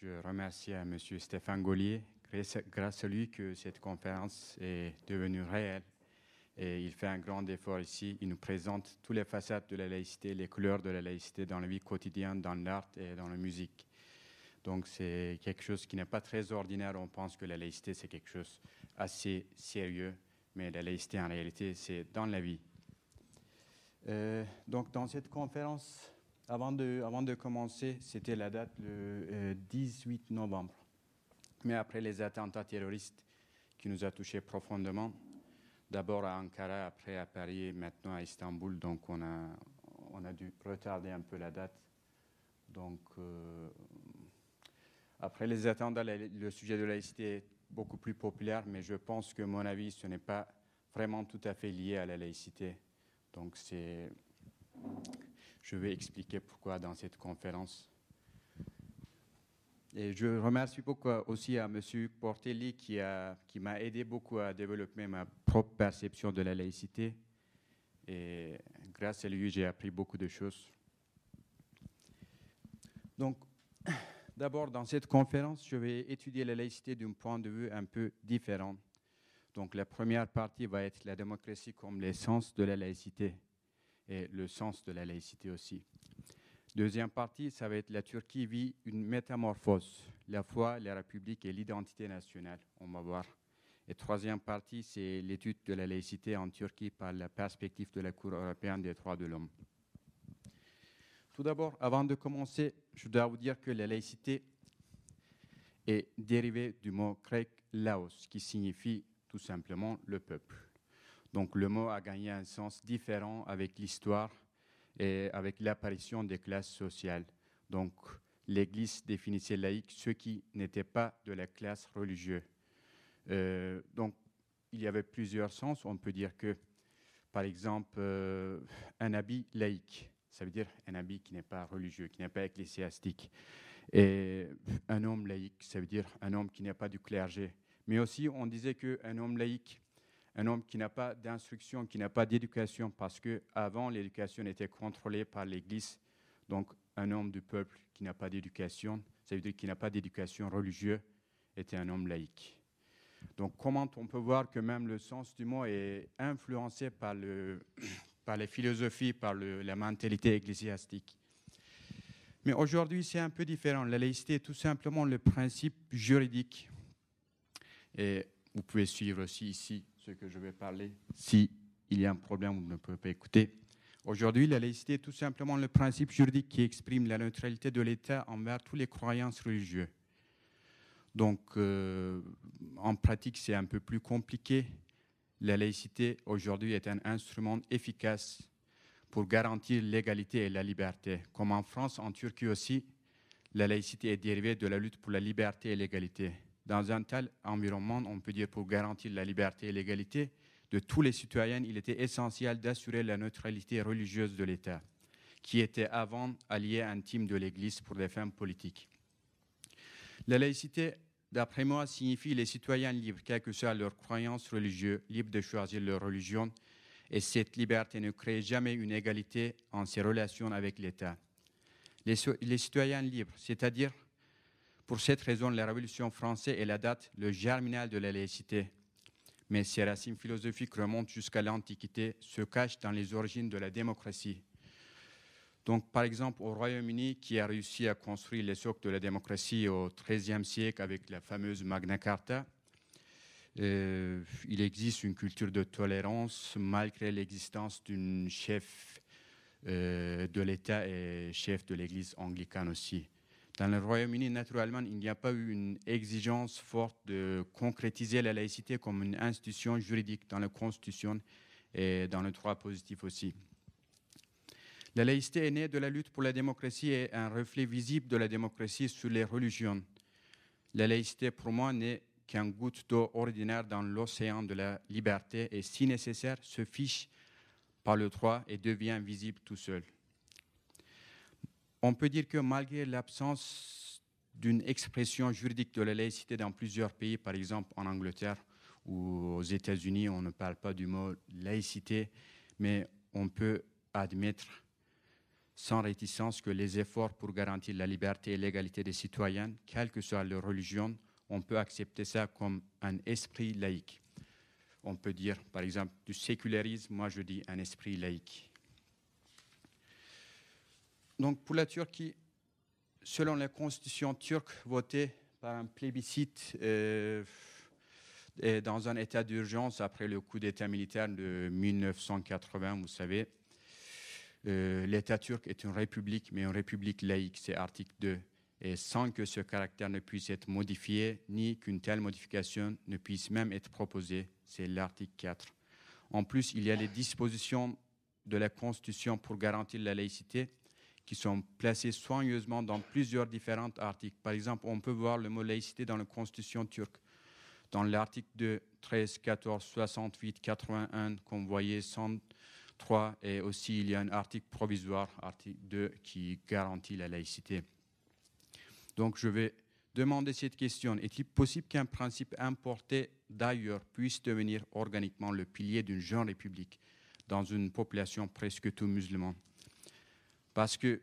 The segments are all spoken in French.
je remercie à M. Stéphane Gaulier, grâce à lui que cette conférence est devenue réelle. Et il fait un grand effort ici. Il nous présente toutes les facettes de la laïcité, les couleurs de la laïcité dans la vie quotidienne, dans l'art et dans la musique. Donc c'est quelque chose qui n'est pas très ordinaire. On pense que la laïcité, c'est quelque chose assez sérieux, mais la laïcité, en réalité, c'est dans la vie. Euh, donc dans cette conférence, avant de, commencer, c'était la date le 18 euh, novembre. Mais après les attentats terroristes qui nous a touchés profondément, d'abord à Ankara, après à Paris, maintenant à Istanbul, donc on a, on a dû retarder un peu la date. Donc, euh, après les attentats, le sujet de la laïcité est beaucoup plus populaire, mais je pense que, mon avis, ce n'est pas vraiment tout à fait lié à la laïcité. Donc, c'est. Je vais expliquer pourquoi dans cette conférence. Et je remercie beaucoup aussi à M. Portelli qui m'a aidé beaucoup à développer ma propre perception de la laïcité. Et grâce à lui, j'ai appris beaucoup de choses. Donc, d'abord, dans cette conférence, je vais étudier la laïcité d'un point de vue un peu différent. Donc, la première partie va être la démocratie comme l'essence de la laïcité et le sens de la laïcité aussi. Deuxième partie, ça va être la Turquie vit une métamorphose, la foi, la République et l'identité nationale. On va voir. Et troisième partie, c'est l'étude de la laïcité en Turquie par la perspective de la Cour européenne des droits de l'homme. Tout d'abord, avant de commencer, je dois vous dire que la laïcité est dérivée du mot grec laos, qui signifie tout simplement le peuple. Donc le mot a gagné un sens différent avec l'histoire et avec l'apparition des classes sociales. Donc, l'Église définissait laïque ceux qui n'étaient pas de la classe religieuse. Euh, donc, il y avait plusieurs sens. On peut dire que, par exemple, euh, un habit laïque, ça veut dire un habit qui n'est pas religieux, qui n'est pas ecclésiastique. Et un homme laïque, ça veut dire un homme qui n'est pas du clergé. Mais aussi, on disait qu'un homme laïque, un homme qui n'a pas d'instruction, qui n'a pas d'éducation, parce qu'avant, l'éducation était contrôlée par l'Église. Donc, un homme du peuple qui n'a pas d'éducation, ça veut dire qu'il n'a pas d'éducation religieuse, était un homme laïque. Donc, comment on peut voir que même le sens du mot est influencé par, le, par les philosophies, par la mentalité ecclésiastique? Mais aujourd'hui, c'est un peu différent. La laïcité est tout simplement le principe juridique. Et vous pouvez suivre aussi ici ce que je vais parler. Si y a un problème, vous ne pouvez pas écouter. Aujourd'hui, la laïcité est tout simplement le principe juridique qui exprime la neutralité de l'État envers toutes les croyances religieuses. Donc, euh, en pratique, c'est un peu plus compliqué. La laïcité, aujourd'hui, est un instrument efficace pour garantir l'égalité et la liberté. Comme en France, en Turquie aussi, la laïcité est dérivée de la lutte pour la liberté et l'égalité. Dans un tel environnement, on peut dire pour garantir la liberté et l'égalité de tous les citoyens, il était essentiel d'assurer la neutralité religieuse de l'État, qui était avant allié intime de l'Église pour des fins politiques. La laïcité, d'après moi, signifie les citoyens libres, quelle que soit leur croyance religieuse, libres de choisir leur religion, et cette liberté ne crée jamais une égalité en ses relations avec l'État. Les, les citoyens libres, c'est-à-dire pour cette raison, la Révolution française est la date, le germinal de la laïcité. Mais ses racines philosophiques remontent jusqu'à l'Antiquité, se cachent dans les origines de la démocratie. Donc, par exemple, au Royaume-Uni, qui a réussi à construire les socles de la démocratie au XIIIe siècle avec la fameuse Magna Carta, euh, il existe une culture de tolérance malgré l'existence d'une chef euh, de l'État et chef de l'Église anglicane aussi. Dans le Royaume-Uni, naturellement, il n'y a pas eu une exigence forte de concrétiser la laïcité comme une institution juridique dans la Constitution et dans le droit positif aussi. La laïcité est née de la lutte pour la démocratie et un reflet visible de la démocratie sur les religions. La laïcité, pour moi, n'est qu'un goutte d'eau ordinaire dans l'océan de la liberté et, si nécessaire, se fiche par le droit et devient visible tout seul. On peut dire que malgré l'absence d'une expression juridique de la laïcité dans plusieurs pays, par exemple en Angleterre ou aux États-Unis, on ne parle pas du mot laïcité, mais on peut admettre sans réticence que les efforts pour garantir la liberté et l'égalité des citoyens, quelle que soit leur religion, on peut accepter ça comme un esprit laïque. On peut dire, par exemple, du sécularisme, moi je dis un esprit laïque. Donc pour la Turquie, selon la constitution turque votée par un plébiscite euh, dans un état d'urgence après le coup d'État militaire de 1980, vous savez, euh, l'État turc est une république, mais une république laïque, c'est article 2. Et sans que ce caractère ne puisse être modifié, ni qu'une telle modification ne puisse même être proposée, c'est l'article 4. En plus, il y a les dispositions de la Constitution pour garantir la laïcité qui sont placées soigneusement dans plusieurs différents articles. Par exemple, on peut voir le mot laïcité dans la Constitution turque. Dans l'article 2, 13, 14, 68, 81, qu'on voyait 103, et aussi il y a un article provisoire, article 2, qui garantit la laïcité. Donc je vais demander cette question. Est-il possible qu'un principe importé d'ailleurs puisse devenir organiquement le pilier d'une jeune république dans une population presque tout musulmane? Parce que,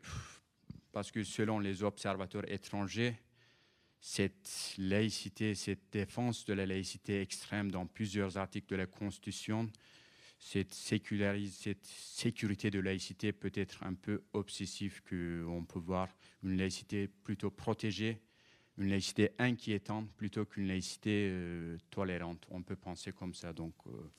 parce que selon les observateurs étrangers, cette laïcité, cette défense de la laïcité extrême dans plusieurs articles de la Constitution, cette, sécurité de laïcité peut être un peu obsessive, qu'on peut voir une laïcité plutôt protégée, une laïcité inquiétante plutôt qu'une laïcité euh, tolérante. On peut penser comme ça. Donc, euh,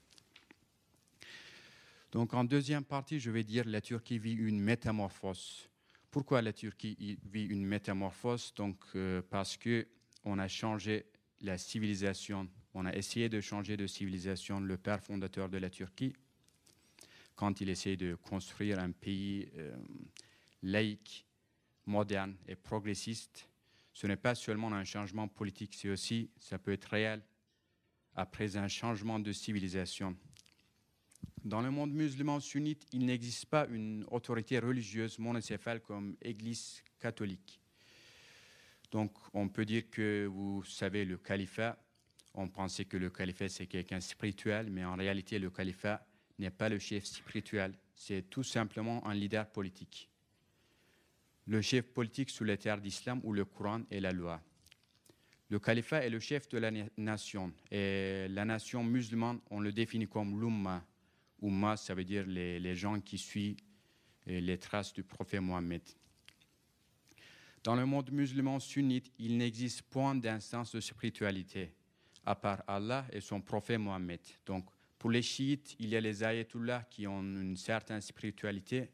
donc en deuxième partie, je vais dire la Turquie vit une métamorphose. Pourquoi la Turquie vit une métamorphose? Euh, parce que on a changé la civilisation, on a essayé de changer de civilisation. Le père fondateur de la Turquie, quand il essaie de construire un pays euh, laïque, moderne et progressiste, ce n'est pas seulement un changement politique, c'est aussi, ça peut être réel, après un changement de civilisation. Dans le monde musulman sunnite, il n'existe pas une autorité religieuse monocéphale comme Église catholique. Donc, on peut dire que vous savez le califat. On pensait que le califat c'est quelqu'un spirituel, mais en réalité, le califat n'est pas le chef spirituel. C'est tout simplement un leader politique. Le chef politique sous les terres d'islam où le Coran est la loi. Le califat est le chef de la nation et la nation musulmane, on le définit comme l'Ummah, Ummah, ça veut dire les, gens qui suivent euh, les traces du prophète Mohammed. Dans le monde musulman sunnite, il n'existe point d'instance de spiritualité, à part Allah et son prophète Mohammed. Donc, pour les chiites, il y a les ayatollahs qui ont une certaine spiritualité,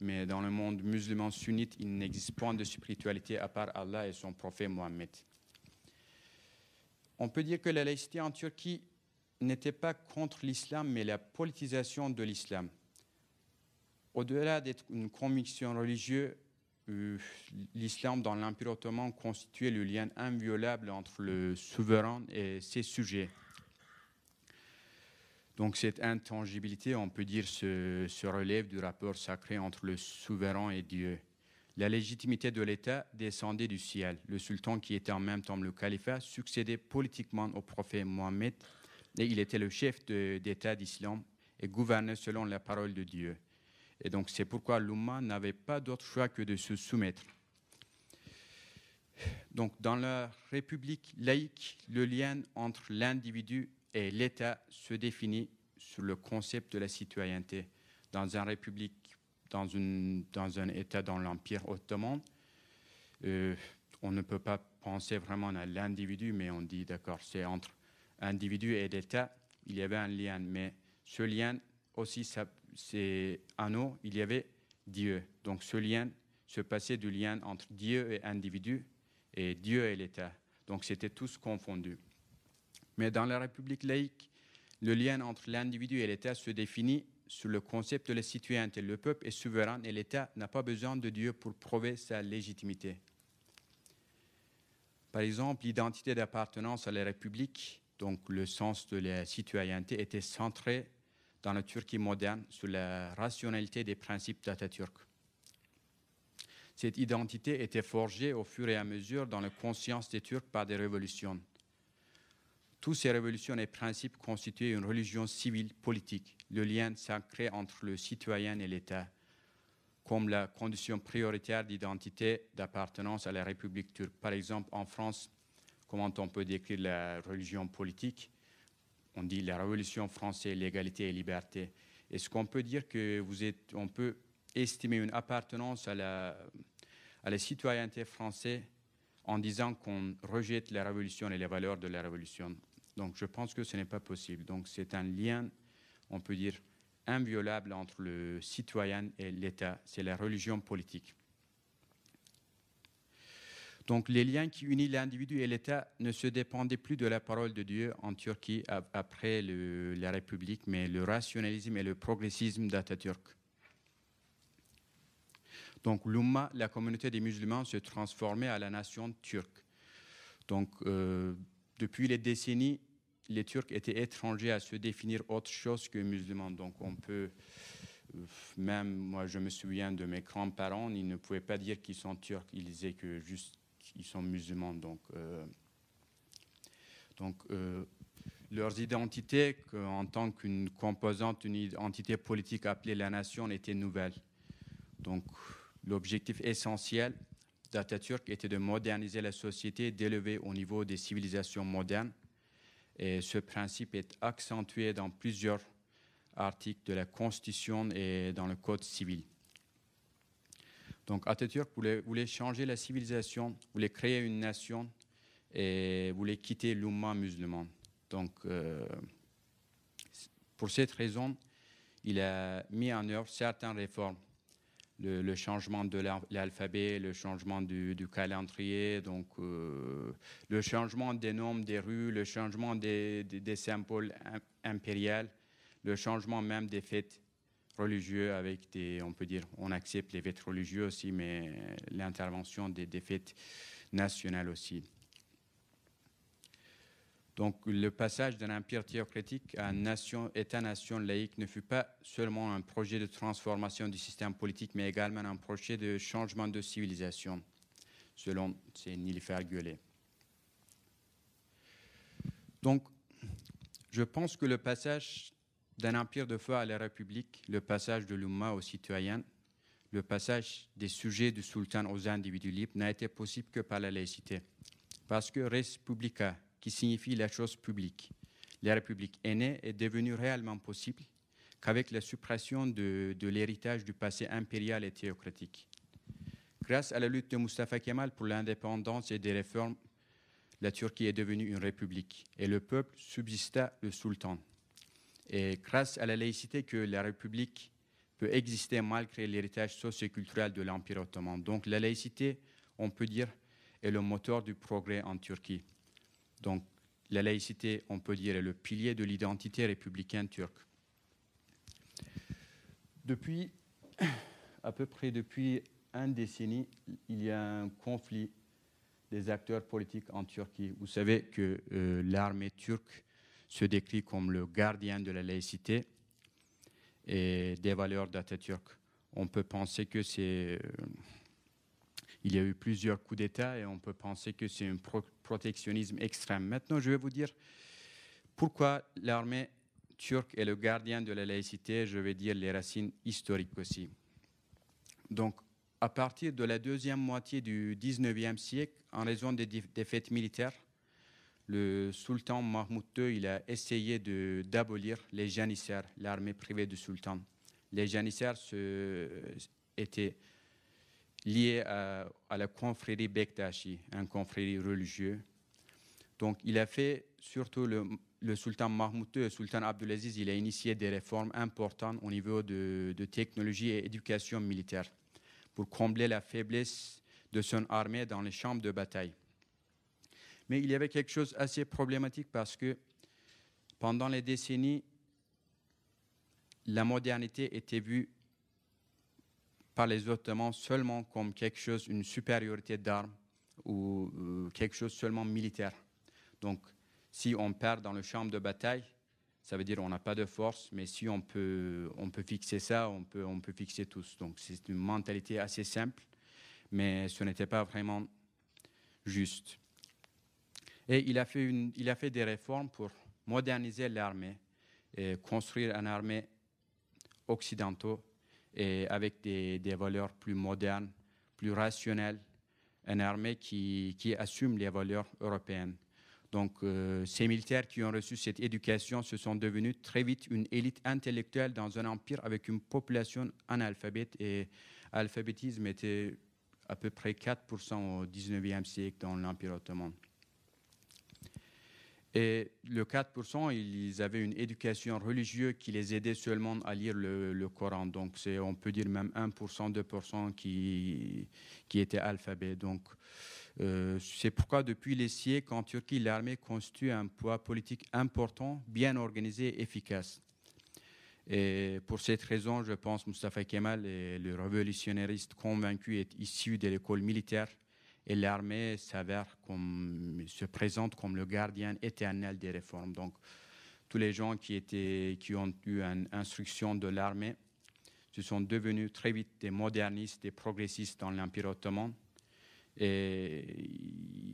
mais dans le monde musulman sunnite, il n'existe point de spiritualité à part Allah et son prophète Mohammed. On peut dire que la laïcité en Turquie n'était pas contre l'islam, mais la politisation de l'islam. Au-delà d'être une conviction religieuse, euh, l'islam dans l'Empire ottoman constituait le lien inviolable entre le souverain et ses sujets. Donc cette intangibilité, on peut dire, se, relève du rapport sacré entre le souverain et Dieu. La légitimité de l'État descendait du ciel. Le sultan, qui était en même temps le califat, succédait politiquement au prophète Mohammed il était le chef d'État d'islam et gouvernait selon la parole de Dieu. Et donc c'est pourquoi l'Oumma n'avait pas d'autre choix que de se soumettre. Donc dans la République laïque, le lien entre l'individu et l'État se définit sur le concept de la citoyenneté. Dans une république, dans un État dans l'Empire ottoman, euh, on ne peut pas penser vraiment à l'individu, mais on dit d'accord, c'est entre individu et l'État, il y avait un lien. Mais ce lien aussi, c'est en nous, il y avait Dieu. Donc ce lien se passait du lien entre Dieu et individu et Dieu et l'État. Donc c'était tous confondus. Mais dans la République laïque, le lien entre l'individu et l'État se définit sur le concept de la citoyenneté. Le peuple est souverain et l'État n'a pas besoin de Dieu pour prouver sa légitimité. Par exemple, l'identité d'appartenance à la République donc le sens de la citoyenneté était centré dans la Turquie moderne sur la rationalité des principes d'Atatürk. Cette identité était forgée au fur et à mesure dans la conscience des Turcs par des révolutions. Toutes ces révolutions et principes constituaient une religion civile politique, le lien sacré entre le citoyen et l'État. comme la condition prioritaire d'identité d'appartenance à la République turque. Par exemple, en France, comment on peut décrire la religion politique On dit la révolution française, l'égalité et liberté. Est-ce qu'on peut dire que vous êtes, on peut estimer une appartenance à la, à la citoyenneté française en disant qu'on rejette la révolution et les valeurs de la révolution? Donc je pense que ce n'est pas possible. Donc c'est un lien, on peut dire, inviolable entre le citoyen et l'État, c'est la religion politique. Donc les liens qui unissent l'individu et l'État ne se dépendaient plus de la parole de Dieu en Turquie après la République, mais le rationalisme et le progressisme d'Atatürk. Donc l'Umma, la communauté des musulmans, se transformait à la nation turque. Donc euh, depuis les décennies, les Turcs étaient étrangers à se définir autre chose que musulmans. Donc on peut, euh, même moi je me souviens de mes grands-parents, ils ne pouvaient pas dire qu'ils sont turcs, ils disaient que juste qu'ils sont musulmans. Donc, euh, donc euh, leurs identités, en tant qu'une composante, une identité politique appelée la nation, étaient nouvelles. Donc l'objectif essentiel d'Atatürk était de moderniser la société, d'élever au niveau des civilisations modernes et ce principe est accentué dans plusieurs articles de la Constitution et dans le Code civil. Donc Atatürk voulait, changer la civilisation, voulait créer une nation et voulait quitter l'Oumma musulman. Donc euh, pour cette raison, il a mis en œuvre certaines réformes le, changement de l'alphabet, le changement du, calendrier, donc euh, le changement des noms des rues, le changement des, symboles impériaux, le changement même des fêtes religieuses avec des, on peut dire, on accepte les fêtes religieuses aussi, mais l'intervention des, des fêtes nationales aussi. Donc le passage d'un empire théocratique à un État-nation laïque ne fut pas seulement un projet de transformation du système politique, mais également un projet de changement de civilisation, selon Nilfer Guelet. Donc, je pense que le passage d'un empire de feu à la République, le passage de l'Umma aux citoyens, le passage des sujets du sultan aux individus libres n'a été possible que par la laïcité. Parce que res publica, qui signifie la chose publique. La République est née et devenue réellement possible qu'avec la suppression de, l'héritage du passé impérial et théocratique. Grâce à la lutte de Mustafa Kemal pour l'indépendance et des réformes, la Turquie est devenue une république et le peuple subsista le sultan. Et grâce à la laïcité que la République peut exister malgré l'héritage socioculturel de l'Empire ottoman. Donc la laïcité, on peut dire, est le moteur du progrès en Turquie. Donc, la laïcité, on peut dire, est le pilier de l'identité républicaine turque. Depuis, à peu près depuis un décennie, il y a un conflit des acteurs politiques en Turquie. Vous savez que euh, l'armée turque se décrit comme le gardien de la laïcité et des valeurs d'Atatürk. On peut penser que c'est... Euh, il y a eu plusieurs coups d'État et on peut penser que c'est un protectionnisme extrême. Maintenant, je vais vous dire pourquoi l'armée turque est le gardien de la laïcité, je vais dire les racines historiques aussi. Donc, à partir de la deuxième moitié du 19e siècle, en raison des défaites militaires, le sultan Mahmoud II a essayé d'abolir les janissaires, l'armée privée du sultan. Les janissaires étaient lié à, la confrérie Bektashi, un confrérie religieux. Donc, il a fait, surtout le, sultan Mahmoud II, le sultan Abdulaziz, il a initié des réformes importantes au niveau de, technologie et éducation militaire pour combler la faiblesse de son armée dans les champs de bataille. Mais il y avait quelque chose assez problématique parce que pendant les décennies, la modernité était vue par les Ottomans seulement comme quelque chose, une supériorité d'armes ou euh, quelque chose seulement militaire. Donc, si on perd dans le champ de bataille, ça veut dire qu'on n'a pas de force, mais si on peut, on peut fixer ça, on peut, on peut fixer tous. Donc, c'est une mentalité assez simple, mais ce n'était pas vraiment juste. Et il a fait, il a fait des réformes pour moderniser l'armée et construire une armée occidentale et avec des, des valeurs plus modernes, plus rationnelles, une armée qui, qui assume les valeurs européennes. Donc, euh, ces militaires qui ont reçu cette éducation se sont devenus très vite une élite intellectuelle dans un empire avec une population analphabète et l'alphabétisme était à peu près 4% au 19e siècle dans l'Empire ottoman. Et le 4%, ils avaient une éducation religieuse qui les aidait seulement à lire le, Coran. Donc, on peut dire même 1%, 2% qui, qui étaient alphabets. Donc, euh, c'est pourquoi, depuis les siècles, en Turquie, l'armée constitue un poids politique important, bien organisé et efficace. Et pour cette raison, je pense que Mustafa Kemal le révolutionnariste convaincu est issu de l'école militaire et l'armée s'avère comme, se présente comme le gardien éternel des réformes. Donc, tous les gens qui, étaient, qui ont eu une instruction de l'armée se sont devenus très vite des modernistes, des progressistes dans l'Empire ottoman. Et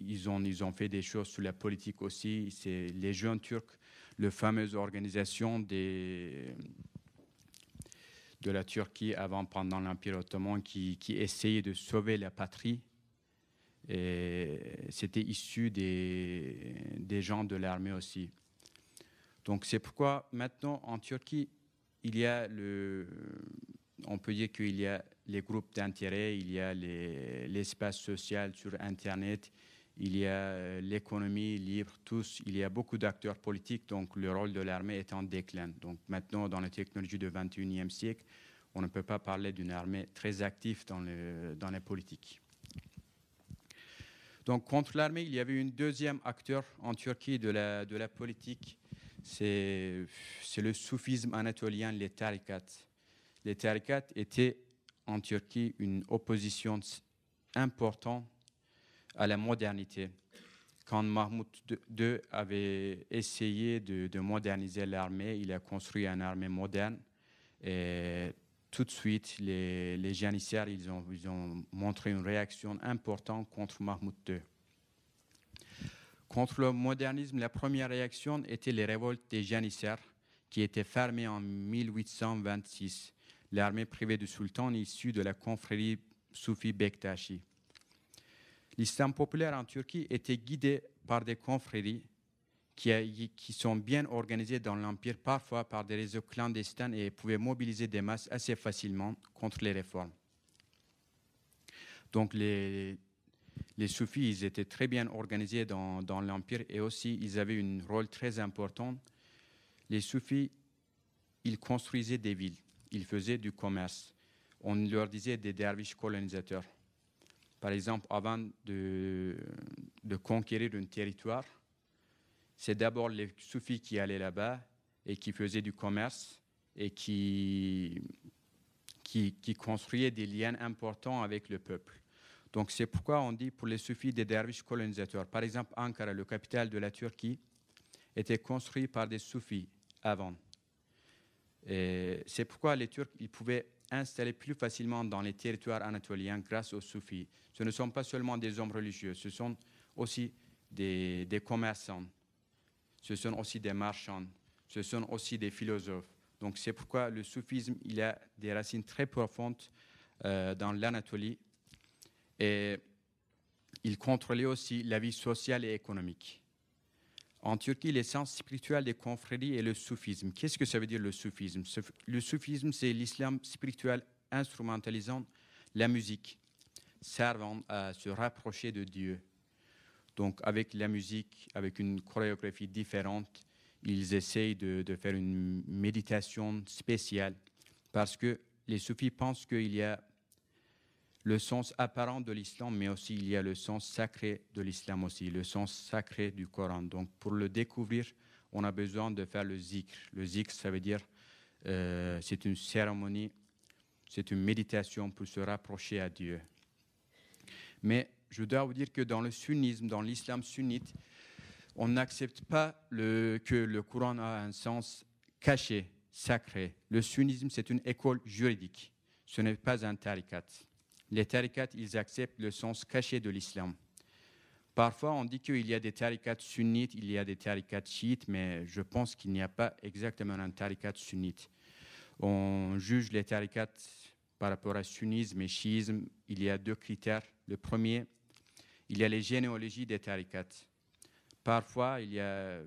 ils ont, ils ont fait des choses sur la politique aussi. C'est les jeunes turcs, la fameuse organisation des, de la Turquie avant, pendant l'Empire ottoman, qui, qui essayait de sauver la patrie c'était issu des, gens de l'armée aussi. Donc c'est pourquoi maintenant en Turquie, on peut dire qu'il y a les groupes d'intérêt, il y a l'espace social sur Internet, il y a l'économie libre, tous, il y a beaucoup d'acteurs politiques, donc le rôle de l'armée est en déclin. Donc maintenant, dans la technologie du 21e siècle, on ne peut pas parler d'une armée très active dans les politiques. Donc contre l'armée, il y avait un deuxième acteur en Turquie de la, politique, c'est le soufisme anatolien, les tariqats. Les tariqats étaient en Turquie une opposition importante à la modernité. Quand Mahmoud II avait essayé de, de moderniser l'armée, il a construit une armée moderne tout de suite, les, janissaires ont, montré une réaction importante contre Mahmoud II. Contre le modernisme, la première réaction était les révoltes des janissaires qui étaient fermées en 1826, l'armée privée du sultan issue de la confrérie soufi Bektashi. L'islam populaire en Turquie était guidé par des confréries qui, sont bien organisés dans l'Empire, parfois par des réseaux clandestins et pouvaient mobiliser des masses assez facilement contre les réformes. Donc les, les soufis, ils étaient très bien organisés dans, dans l'Empire et aussi ils avaient un rôle très important. Les soufis, ils construisaient des villes, ils faisaient du commerce. On leur disait des derviches colonisateurs. Par exemple, avant de, de conquérir un territoire, c'est d'abord les soufis qui allaient là-bas et qui faisaient du commerce et qui, qui, construisaient des liens importants avec le peuple. Donc c'est pourquoi on dit pour les soufis des derviches colonisateurs. Par exemple, Ankara, le capital de la Turquie, était construit par des soufis avant. C'est pourquoi les Turcs ils pouvaient installer plus facilement dans les territoires anatoliens grâce aux soufis. Ce ne sont pas seulement des hommes religieux, ce sont aussi des, des commerçants, ce sont aussi des marchands, ce sont aussi des philosophes. Donc c'est pourquoi le soufisme il a des racines très profondes euh, dans l'Anatolie et il contrôlait aussi la vie sociale et économique. En Turquie, l'essence spirituelle des confréries est le soufisme. Qu'est-ce que ça veut dire le soufisme? Le soufisme, c'est l'islam spirituel instrumentalisant la musique, servant à se rapprocher de Dieu. Donc avec la musique, avec une chorégraphie différente, ils essayent de, faire une méditation spéciale parce que les soufis pensent qu'il y a le sens apparent de l'islam, mais aussi il y a le sens sacré de l'islam aussi, le sens sacré du Coran. Donc pour le découvrir, on a besoin de faire le zikr. Le zikr, ça veut dire euh, c'est une cérémonie, c'est une méditation pour se rapprocher à Dieu. Mais je dois vous dire que dans le sunnisme, dans l'islam sunnite, on n'accepte pas que le Coran a un sens caché, sacré. Le sunnisme, c'est une école juridique. Ce n'est pas un tarikat. Les tarikats, ils acceptent le sens caché de l'islam. Parfois, on dit qu'il y a des tarikats sunnites, il y a des tarikats chiites, mais je pense qu'il n'y a pas exactement un tarikat sunnite. On juge les tarikats par rapport à sunnisme et chiisme, il y a deux critères. Le premier, il y a les généalogies des tarikats. Parfois, il y a,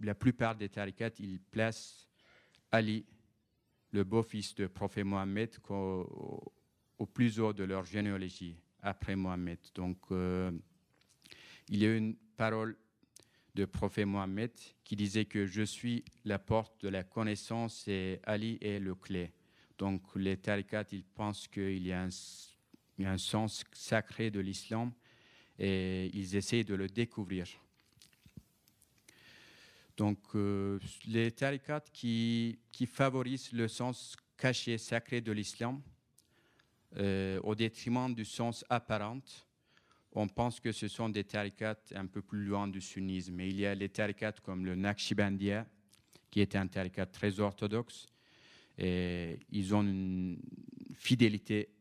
la plupart des tarikats, ils placent Ali, le beau-fils de prophète Mohammed, au, plus haut de leur généalogie, après Mohammed. Donc, euh, il y a une parole de prophète Mohammed qui disait que je suis la porte de la connaissance et Ali est le clé. Donc les tariqats, ils pensent qu'il y, a un sens sacré de l'islam et ils essayent de le découvrir. Donc euh, les tariqats qui, favorisent le sens caché, sacré de l'islam euh, au détriment du sens apparent, on pense que ce sont des tariqats un peu plus loin du sunnisme. Mais il y a les tariqats comme le Naqshbandiya, qui est un tariqat très orthodoxe, et ils ont une fidélité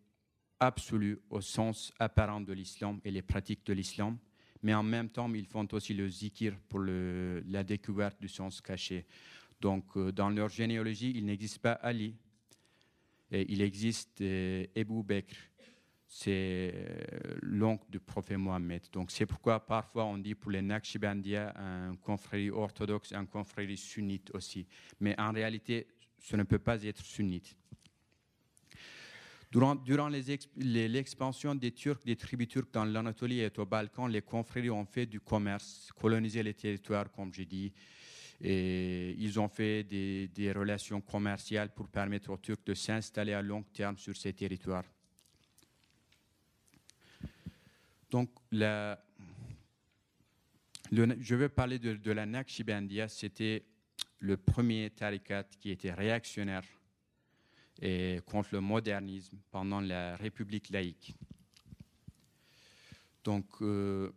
absolue au sens apparent de l'islam et les pratiques de l'islam, mais en même temps, ils font aussi le zikir pour la découverte du sens caché. Donc, euh, dans leur généalogie, il n'existe pas Ali, il existe euh, Ebu Bekr, c'est euh, l'oncle du prophète Mohammed. Donc, c'est pourquoi parfois on dit pour les Naqshbandiya un confrérie orthodoxe, un confrérie sunnite aussi. Mais en réalité, ce ne peut pas être sunnite. Durant, durant l'expansion des Turcs, des tribus turques dans l'Anatolie et au Balkan, les confréries ont fait du commerce, colonisé les territoires, comme j'ai dit, et ils ont fait des, relations commerciales pour permettre aux Turcs de s'installer à long terme sur ces territoires. Donc, je veux parler de, de la Naqshbandiya, c'était le premier tarikat qui était réactionnaire et contre le modernisme pendant la République laïque. Donc, euh,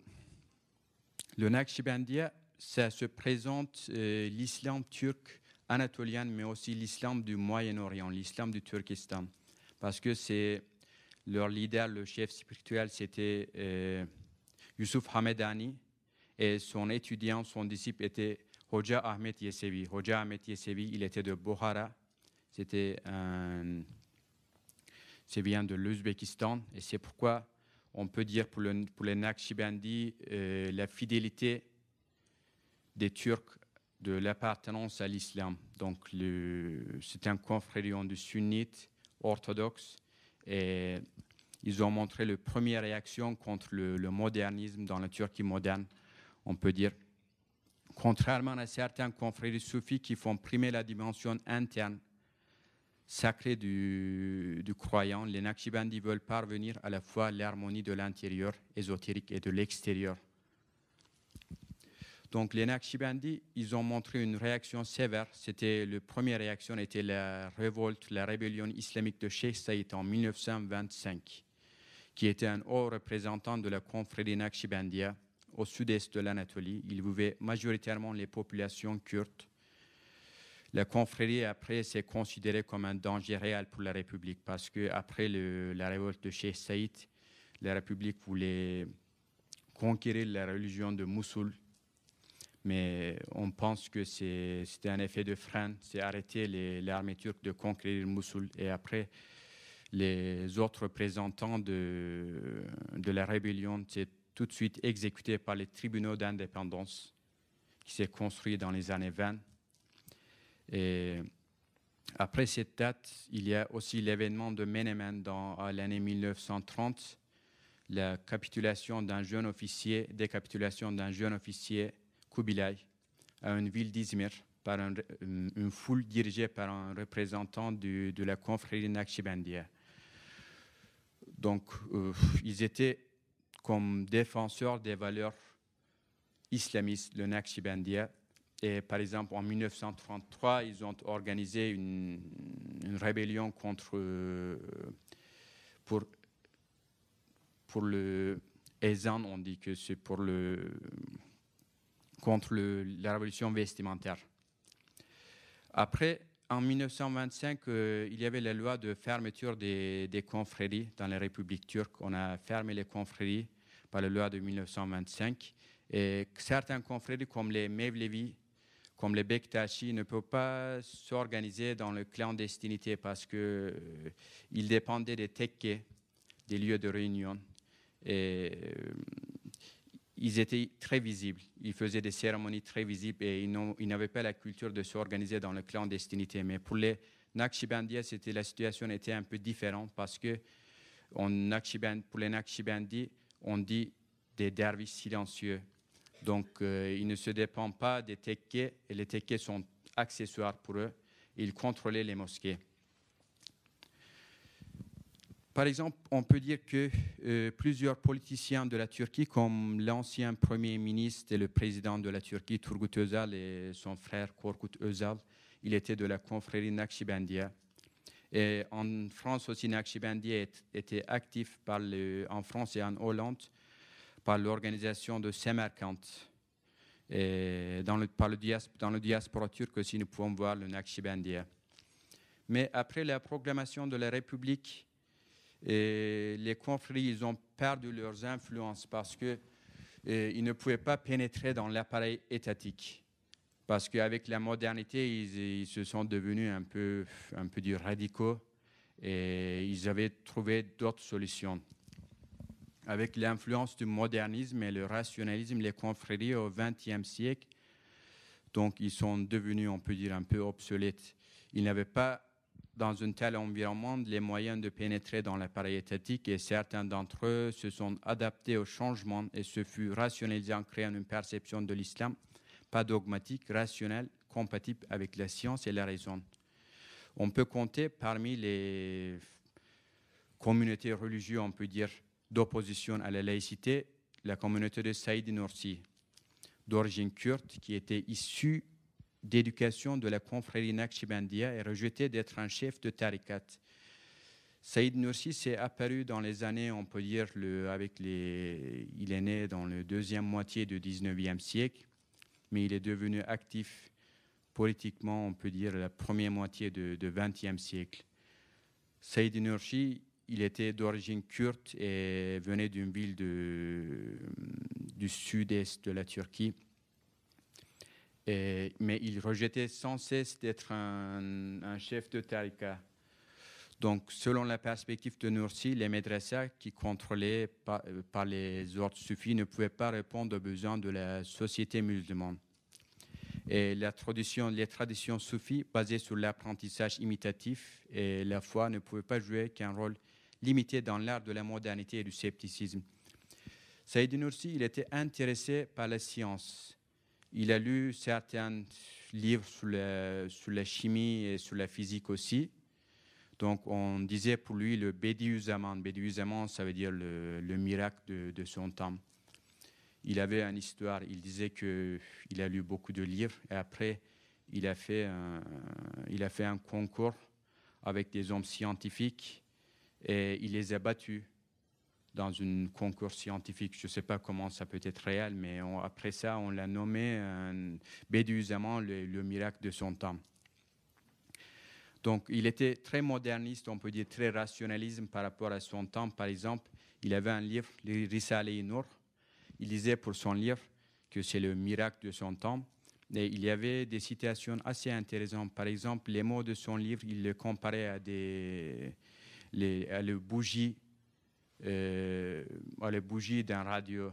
le Naqshbandiya, ça se présente euh, l'islam turc anatolien, mais aussi l'islam du Moyen-Orient, l'islam du Turkestan, parce que c'est leur leader, le chef spirituel, c'était euh, Yusuf Hamedani, et son étudiant, son disciple était Hoja Ahmed Yesevi. Hoja Ahmed Yesevi, il était de Bohara. C'était un. C'est vient de l'Ouzbékistan. Et c'est pourquoi on peut dire pour, le, pour les Naqshbandi euh, la fidélité des Turcs de l'appartenance à l'islam. Donc, c'est un confrérie du sunnite orthodoxe et ils ont montré la première réaction contre le, le modernisme dans la Turquie moderne, on peut dire contrairement à certains confrères soufis qui font primer la dimension interne sacrée du, croyant, les Naqshbandis veulent parvenir à la fois l'harmonie de l'intérieur ésotérique et de l'extérieur. Donc les Naqshbandis, ils ont montré une réaction sévère. C'était la première réaction était la révolte, la rébellion islamique de Sheikh Saïd en 1925, qui était un haut représentant de la confrérie Naqshbandia au sud-est de l'Anatolie. Il vivait majoritairement les populations kurdes. La confrérie, après, s'est considérée comme un danger réel pour la République parce qu'après la révolte de Sheikh Saïd, la République voulait conquérir la religion de Mossoul. Mais on pense que c'était un effet de frein, c'est arrêter l'armée turque de conquérir Mossoul. Et après, les autres représentants de, la rébellion, c'est tout de suite exécuté par les tribunaux d'indépendance qui s'est construit dans les années 20. Et après cette date, il y a aussi l'événement de Menemen dans l'année 1930, la capitulation d'un jeune officier, décapitulation d'un jeune officier Kubilay à une ville d'Izmir par une foule dirigée par un représentant de la confrérie Naqshbandiya. Donc, euh, ils étaient comme défenseur des valeurs islamistes, le Naqshbandiya. Et par exemple, en 1933, ils ont organisé une, rébellion contre, euh, pour, pour le Ezan, on dit que c'est pour le, contre la révolution vestimentaire. Après, en 1925, euh, il y avait la loi de fermeture des, des, confréries dans la République turque. On a fermé les confréries par la loi de 1925. Et certains confréries, comme les Mevlevi, comme les Bektashi, ne peuvent pas s'organiser dans la clandestinité parce qu'ils euh, dépendaient des tekkes, des lieux de réunion. Euh, ils étaient très visibles. Ils faisaient des cérémonies très visibles et ils n'avaient pas la culture de s'organiser dans la clandestinité. Mais pour les Naqshbandiya, la situation était un peu différente parce que pour les Naqshbandis, on dit des derviches silencieux. Donc, euh, ils ne se dépendent pas des tekkes et les tekkes sont accessoires pour eux. Ils contrôlaient les mosquées. Par exemple, on peut dire que euh, plusieurs politiciens de la Turquie, comme l'ancien Premier ministre et le président de la Turquie, Turgut Özal, et son frère Korkut Özal, il était de la confrérie Naqshbandiya. Et en France aussi, Naqshbandiya était actif en France et en Hollande par l'organisation de Semerkant. Et dans le, par le dans le diaspora turc aussi, nous pouvons voir le Naqshbandiya. Mais après la proclamation de la République, les conflits ils ont perdu leurs influences parce qu'ils ne pouvaient pas pénétrer dans l'appareil étatique. Parce qu'avec la modernité, ils, ils, se sont devenus un peu, un peu du radicaux et ils avaient trouvé d'autres solutions avec l'influence du modernisme et le rationalisme, les confréries au XXe siècle, donc ils sont devenus, on peut dire, un peu obsolètes. Ils n'avaient pas, dans un tel environnement, les moyens de pénétrer dans l'appareil étatique et certains d'entre eux se sont adaptés au changement et se fut rationalisé en créant une perception de l'islam pas dogmatique, rationnelle, compatible avec la science et la raison. On peut compter parmi les communautés religieuses, on peut dire, d'opposition à la laïcité, la communauté de Saïd Nursi, d'origine kurde, qui était issue d'éducation de la confrérie Naqshbandiya et rejeté d'être un chef de tarikat. Saïd Nursi s'est apparu dans les années, on peut dire, le, avec les, il est né dans la deuxième moitié du 19e siècle, mais il est devenu actif politiquement, on peut dire, la première moitié du 20e siècle. Saïd Nursi il était d'origine kurde et venait d'une ville du sud-est de la Turquie. mais il rejetait sans cesse d'être un, chef de tarika. Donc, selon la perspective de Nursi, les madrasas qui contrôlés par, les ordres suffis ne pouvaient pas répondre aux besoins de la société musulmane. Et les traditions soufis basées sur l'apprentissage imitatif et la foi ne pouvaient pas jouer qu'un rôle limité dans l'art de la modernité et du scepticisme. Saïd Nursi, il était intéressé par la science. Il a lu certains livres sur la, chimie et sur la physique aussi. Donc, on disait pour lui le Bediüzzaman. Bediüzzaman, ça veut dire le, miracle de, son temps. Il avait une histoire, il disait qu'il a lu beaucoup de livres et après, il a fait un concours avec des hommes scientifiques et il les a battus dans un concours scientifique. Je ne sais pas comment ça peut être réel, mais après ça, on l'a nommé euh, le, le, miracle de son temps. Donc, il était très moderniste, on peut dire très rationalisme par rapport à son temps. Par exemple, il avait un livre, le Risale Nour. Il disait pour son livre que c'est le miracle de son temps. Et il y avait des citations assez intéressantes. Par exemple, les mots de son livre, il les comparait à des, les, les bougies, euh, les bougies d'un radio.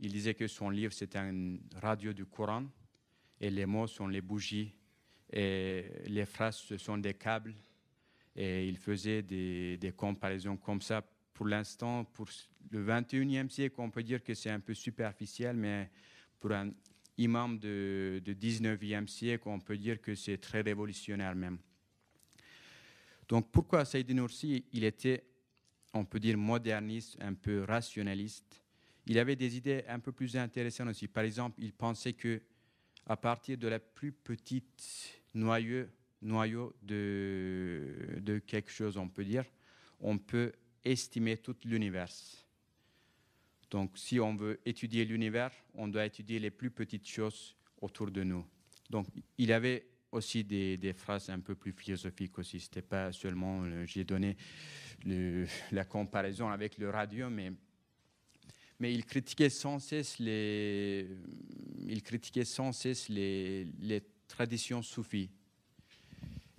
Il disait que son livre, c'est un radio du Coran, et les mots sont les bougies, et les phrases, ce sont des câbles. Et il faisait des, comparaisons comme ça. Pour l'instant, pour le 21e siècle, on peut dire que c'est un peu superficiel, mais pour un imam de, de 19e siècle, on peut dire que c'est très révolutionnaire même. Donc pourquoi Saïd Nursi, il était, on peut dire, moderniste, un peu rationaliste? Il avait des idées un peu plus intéressantes aussi. Par exemple, il pensait que à partir de la plus petite noyau, noyau de, de quelque chose, on peut dire, on peut estimer tout l'univers. Donc, si on veut étudier l'univers, on doit étudier les plus petites choses autour de nous. Donc, il avait aussi des, phrases un peu plus philosophiques aussi. C'était pas seulement, euh, j'ai donné le, la comparaison avec le radio, mais, mais il critiquait sans cesse les, il critiquait sans cesse les, les tradition soufie.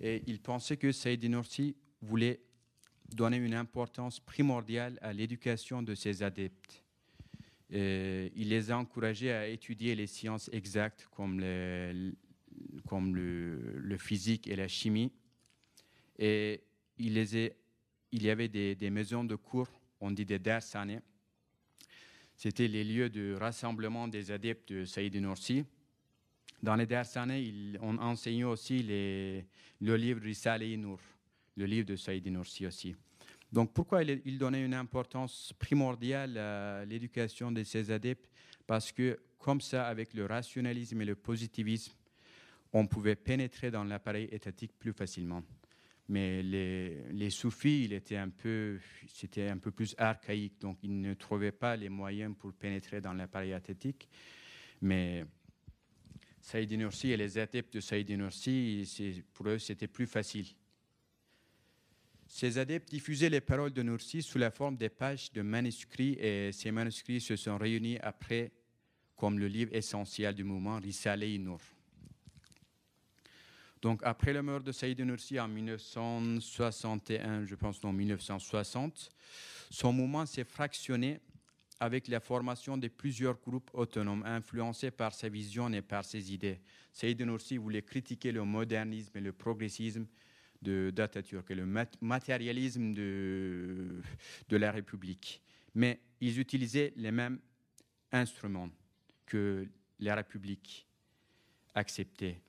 Et il pensait que Saïd Nursi voulait donner une importance primordiale à l'éducation de ses adeptes. il les a encouragés à étudier les sciences exactes comme, comme le, physique et la chimie. Et il, y avait des, maisons de cours, on dit des darsane. C'était les lieux de rassemblement des adeptes de Saïd Nursi. Dans les darsane, on enseignait aussi le livre Risale Nour le livre de Saïd Nursi aussi. Donc pourquoi il, donnait une importance primordiale à l'éducation de ses adeptes? Parce que comme ça, avec le rationalisme et le positivisme, on pouvait pénétrer dans l'appareil étatique plus facilement. Mais les, soufis, un peu, c'était un peu plus archaïque, donc ils ne trouvaient pas les moyens pour pénétrer dans l'appareil étatique. Mais Saïd Nursi et les adeptes de Saïd Nursi, pour eux, c'était plus facile. Ces adeptes diffusaient les paroles de Nursi sous la forme des pages de manuscrits et ces manuscrits se sont réunis après comme le livre essentiel du mouvement Risale Nur. Donc après la mort de Saïd Nursi en 1961, je pense en 1960, son mouvement s'est fractionné avec la formation de plusieurs groupes autonomes influencés par sa vision et par ses idées. Saïd Nursi voulait critiquer le modernisme et le progressisme d'Atatürk et le matérialisme de, de la République. Mais ils utilisaient les mêmes instruments que la République acceptait.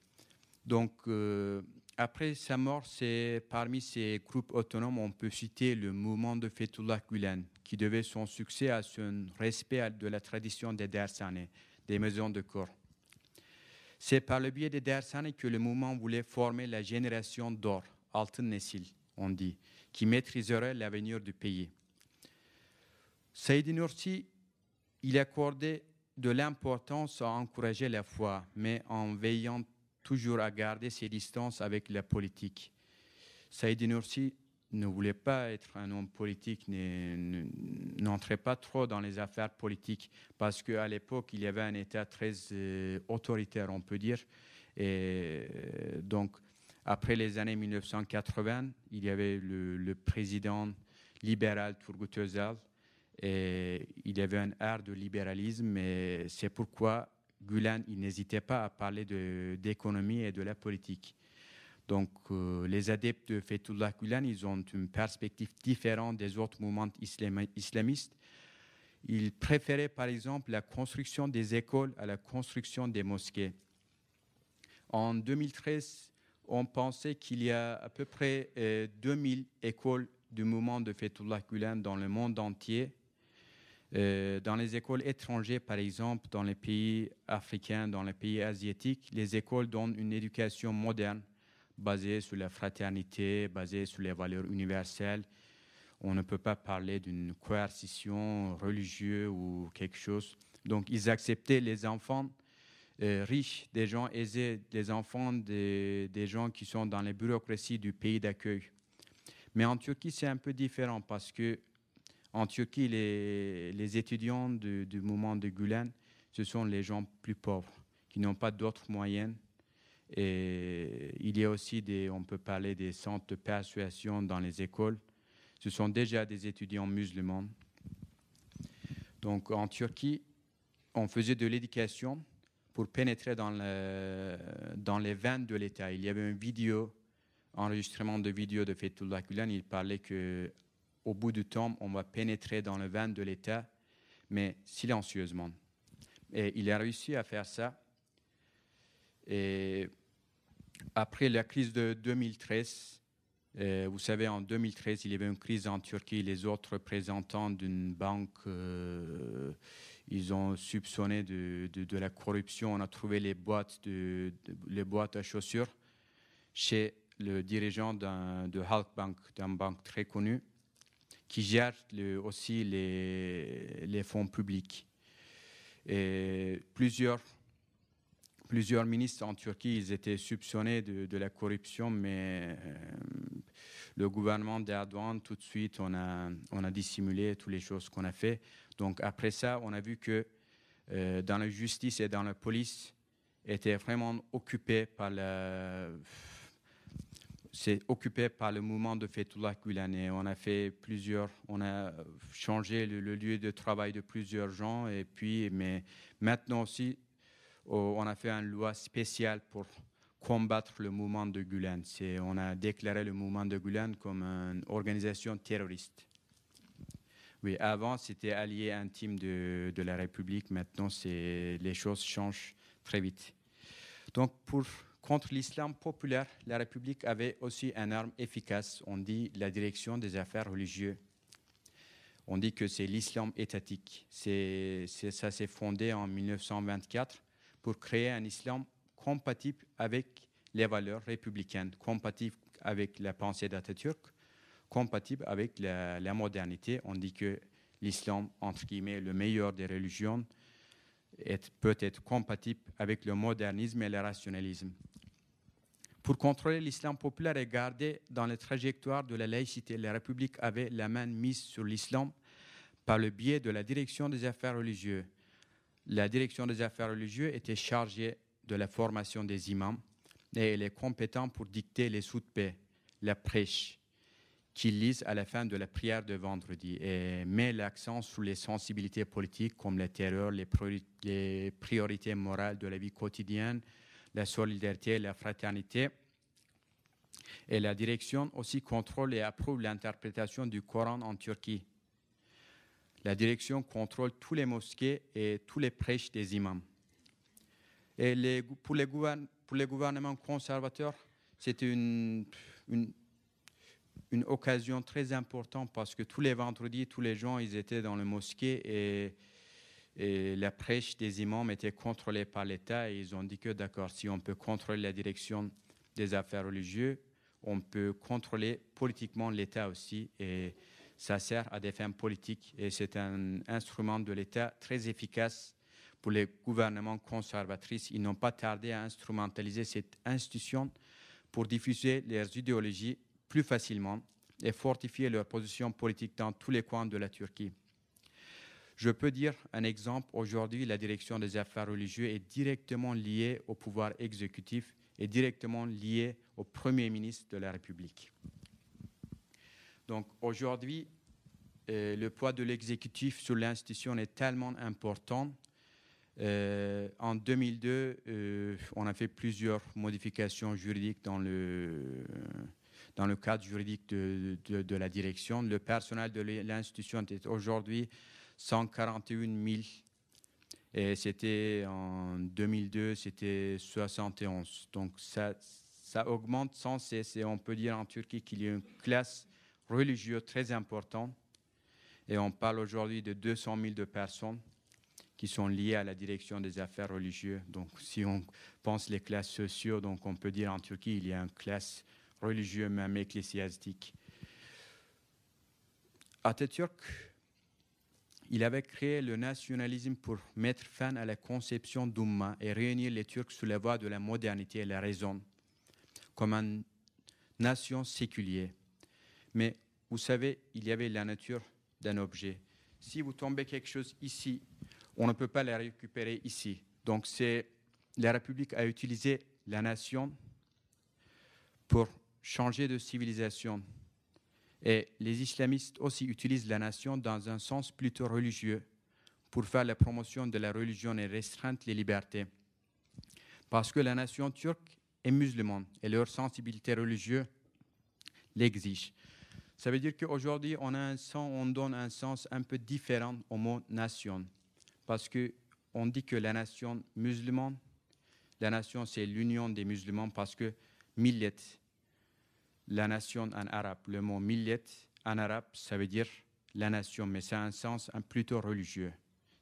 Donc, euh, après sa mort, c'est parmi ces groupes autonomes, on peut citer le mouvement de Fethullah Gulen, qui devait son succès à son respect de la tradition des Dersane, des maisons de corps. C'est par le biais des Dersane que le mouvement voulait former la génération d'or, altın nesil, on dit, qui maîtriserait l'avenir du pays. Saïd Nursi, il accordait de l'importance à encourager la foi, mais en veillant toujours à garder ses distances avec la politique. Saïd Nursi ne voulait pas être un homme politique, n'entrait pas trop dans les affaires politiques, parce qu'à l'époque, il y avait un État très euh, autoritaire, on peut dire. Et euh, donc, après les années 1980, il y avait le, président libéral Turgut Özal et il y avait un art de libéralisme et c'est pourquoi Gulen n'hésitait pas à parler d'économie et de la politique. Donc euh, les adeptes de Fethullah Gulen, ils ont une perspective différente des autres mouvements islamistes. Ils préféraient par exemple la construction des écoles à la construction des mosquées. En 2013, on pensait qu'il y a à peu près 2000 euh, écoles du mouvement de Fethullah Gulen dans le monde entier. Euh, dans les écoles étrangères, par exemple, dans les pays africains, dans les pays asiatiques, les écoles donnent une éducation moderne basée sur la fraternité, basée sur les valeurs universelles. On ne peut pas parler d'une coercition religieuse ou quelque chose. Donc, ils acceptaient les enfants euh, riches, des gens aisés, des enfants des, des, gens qui sont dans les bureaucraties du pays d'accueil. Mais en Turquie, c'est un peu différent parce que en Turquie, les, étudiants du, du, mouvement de Gulen, ce sont les gens plus pauvres qui n'ont pas d'autres moyens. Et il y a aussi des, on peut parler des centres de persuasion dans les écoles. Ce sont déjà des étudiants musulmans. Donc en Turquie, on faisait de l'éducation pour pénétrer dans les veines de l'État. Il y avait une vidéo, enregistrement de vidéo de Fethullah Gulen. Il parlait que au bout du temps, on va pénétrer dans les veines de l'État, mais silencieusement. Et il a réussi à faire ça. Et après la crise de 2013, euh, vous savez, en 2013, il y avait une crise en Turquie. Les autres représentants d'une banque euh, ils ont soupçonné de, de, la corruption. On a trouvé les boîtes, de, les boîtes à chaussures chez le dirigeant de Halkbank, d'une banque très connue, qui gère aussi les, fonds publics. Plusieurs, ministres en Turquie, ils étaient soupçonnés de, la corruption, mais euh, le gouvernement d'Erdogan, tout de suite, on a, dissimulé toutes les choses qu'on a fait. Donc après ça, on a vu que euh, dans la justice et dans la police, était vraiment occupé par le, c'est occupé par le mouvement de Fethullah Gulen on a fait plusieurs, on a changé le, lieu de travail de plusieurs gens et puis, mais maintenant aussi, on a fait une loi spéciale pour combattre le mouvement de Gulen. On a déclaré le mouvement de Gulen comme une organisation terroriste. Oui, avant c'était allié intime de, de la République. Maintenant, les choses changent très vite. Donc, pour Contre l'islam populaire, la République avait aussi une arme efficace, on dit la direction des affaires religieuses. On dit que c'est l'islam étatique. Ça s'est fondé en 1924 pour créer un islam compatible avec les valeurs républicaines, compatible avec la pensée d'Atatürk, compatible avec la, la, modernité. On dit que l'islam, entre guillemets, le meilleur des religions, peut être compatible avec le modernisme et le rationalisme. Pour contrôler l'islam populaire et garder dans les trajectoires de la laïcité, la République avait la main mise sur l'islam par le biais de la direction des affaires religieuses. La direction des affaires religieuses était chargée de la formation des imams et elle est compétente pour dicter les paix, la prêche, qu'ils lisent à la fin de la prière de vendredi et met l'accent sur les sensibilités politiques comme la terreur, les, priorités morales de la vie quotidienne, la solidarité la fraternité. Et la direction aussi contrôle et approuve l'interprétation du Coran en Turquie. La direction contrôle tous les mosquées et tous les prêches des imams. Et pour, les pour, les gouvernements conservateurs, une, une, une, occasion très importante parce que tous les vendredis, tous les gens, ils étaient dans le mosquée et et la prêche des imams était contrôlée par l'État et ils ont dit que d'accord, si on peut contrôler la direction des affaires religieuses, on peut contrôler politiquement l'État aussi et ça sert à des fins politiques et c'est un instrument de l'État très efficace pour les gouvernements conservatrices. Ils n'ont pas tardé à instrumentaliser cette institution pour diffuser leurs idéologies plus facilement et fortifier leur position politique dans tous les coins de la Turquie. Je peux dire un exemple. Aujourd'hui, la direction des affaires religieuses est directement liée au pouvoir exécutif et directement liée au Premier ministre de la République. Donc aujourd'hui, euh, le poids de l'exécutif sur l'institution est tellement important. Euh, en 2002, euh, on a fait plusieurs modifications juridiques dans le, dans le cadre juridique de, la direction. Le personnel de l'institution est aujourd'hui 141 000. Et c'était en 2002, c'était 71. Donc ça, augmente sans cesse. Et on peut dire en Turquie qu'il y a une classe religieuse très importante. Et on parle aujourd'hui de 200 000 de personnes qui sont liées à la direction des affaires religieuses. Donc si on pense les classes sociales, donc on peut dire en Turquie, il y a une classe religieuse, même ecclésiastique. Atatürk il avait créé le nationalisme pour mettre fin à la conception d'Umma et réunir les Turcs sous la voie de la modernité et la raison, comme une nation séculière. Mais vous savez, il y avait la nature d'un objet. Si vous tombez quelque chose ici, on ne peut pas la récupérer ici. Donc c'est la République a utilisé la nation pour changer de civilisation, et les islamistes aussi utilisent la nation dans un sens plutôt religieux pour faire la promotion de la religion et restreindre les libertés. Parce que la nation turque est musulmane et leur sensibilité religieuse l'exige. Ça veut dire qu'aujourd'hui, on, on donne un sens un peu différent au mot nation. Parce qu'on dit que la nation musulmane, la nation, c'est l'union des musulmans parce que millet, la nation en arabe. Le mot millet en arabe, ça veut dire la nation, mais c'est un sens plutôt religieux.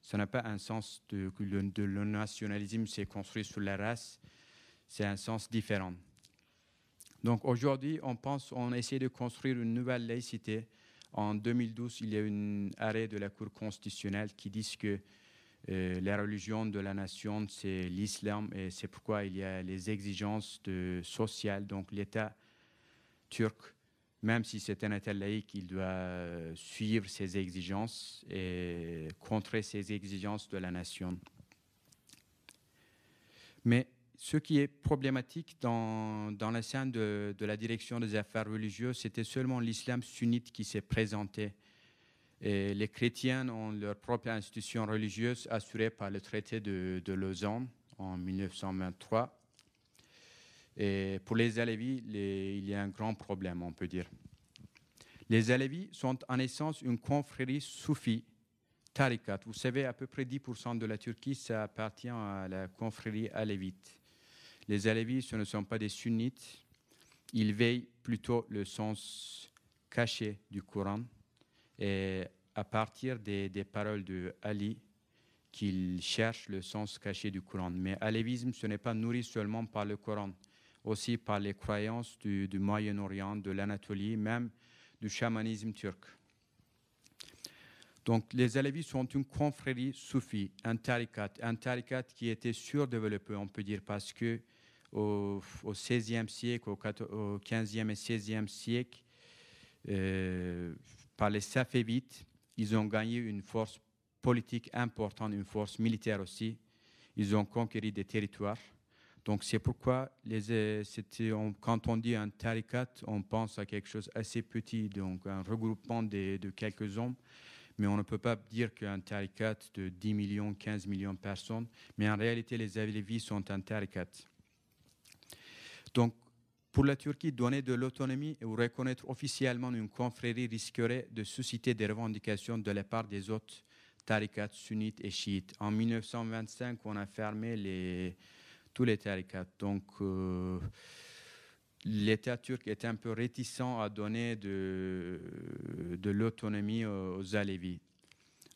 Ça n'a pas un sens de, de le nationalisme, c'est construit sur la race. C'est un sens différent. Donc aujourd'hui, on pense, on essaie de construire une nouvelle laïcité. En 2012, il y a un arrêt de la Cour constitutionnelle qui dit que euh, la religion de la nation, c'est l'islam et c'est pourquoi il y a les exigences de sociales. Donc l'État turc, même si c'est un État laïque, il doit suivre ses exigences et contrer ses exigences de la nation. Mais ce qui est problématique dans, dans la scène de, la direction des affaires religieuses, c'était seulement l'islam sunnite qui s'est présenté. Les chrétiens ont leur propre institution religieuse assurée par le traité de, de Lausanne en 1923. Et pour les Alevis, il y a un grand problème, on peut dire. Les Alevis sont en essence une confrérie soufie tarikat. Vous savez, à peu près 10% de la Turquie, ça appartient à la confrérie alévite. Les Alevis, ce ne sont pas des sunnites. Ils veillent plutôt le sens caché du Coran et à partir des, des paroles de Ali, qu'ils cherchent le sens caché du Coran. Mais alévisme, ce n'est pas nourri seulement par le Coran, aussi par les croyances du, Moyen-Orient, de l'Anatolie, même du chamanisme turc. Donc, les Alevis sont une confrérie soufie, un tarikat, un tarikat qui était surdéveloppé, on peut dire, parce que au, XVIe siècle, au XVe et XVIe siècle, euh, par les Safévites, ils ont gagné une force politique importante, une force militaire aussi. Ils ont conquéri des territoires. Donc c'est pourquoi les, on, quand on dit un tarikat, on pense à quelque chose assez petit, donc un regroupement de, de quelques hommes. Mais on ne peut pas dire qu'un tarikat de 10 millions, 15 millions de personnes. Mais en réalité, les Alevis sont un tarikat. Donc, pour la Turquie, donner de l'autonomie ou reconnaître officiellement une confrérie risquerait de susciter des revendications de la part des autres tarikats sunnites et chiites. En 1925, on a fermé les, tous les tarikats. Donc, euh, l'État turc est un peu réticent à donner de, l'autonomie aux Alevis.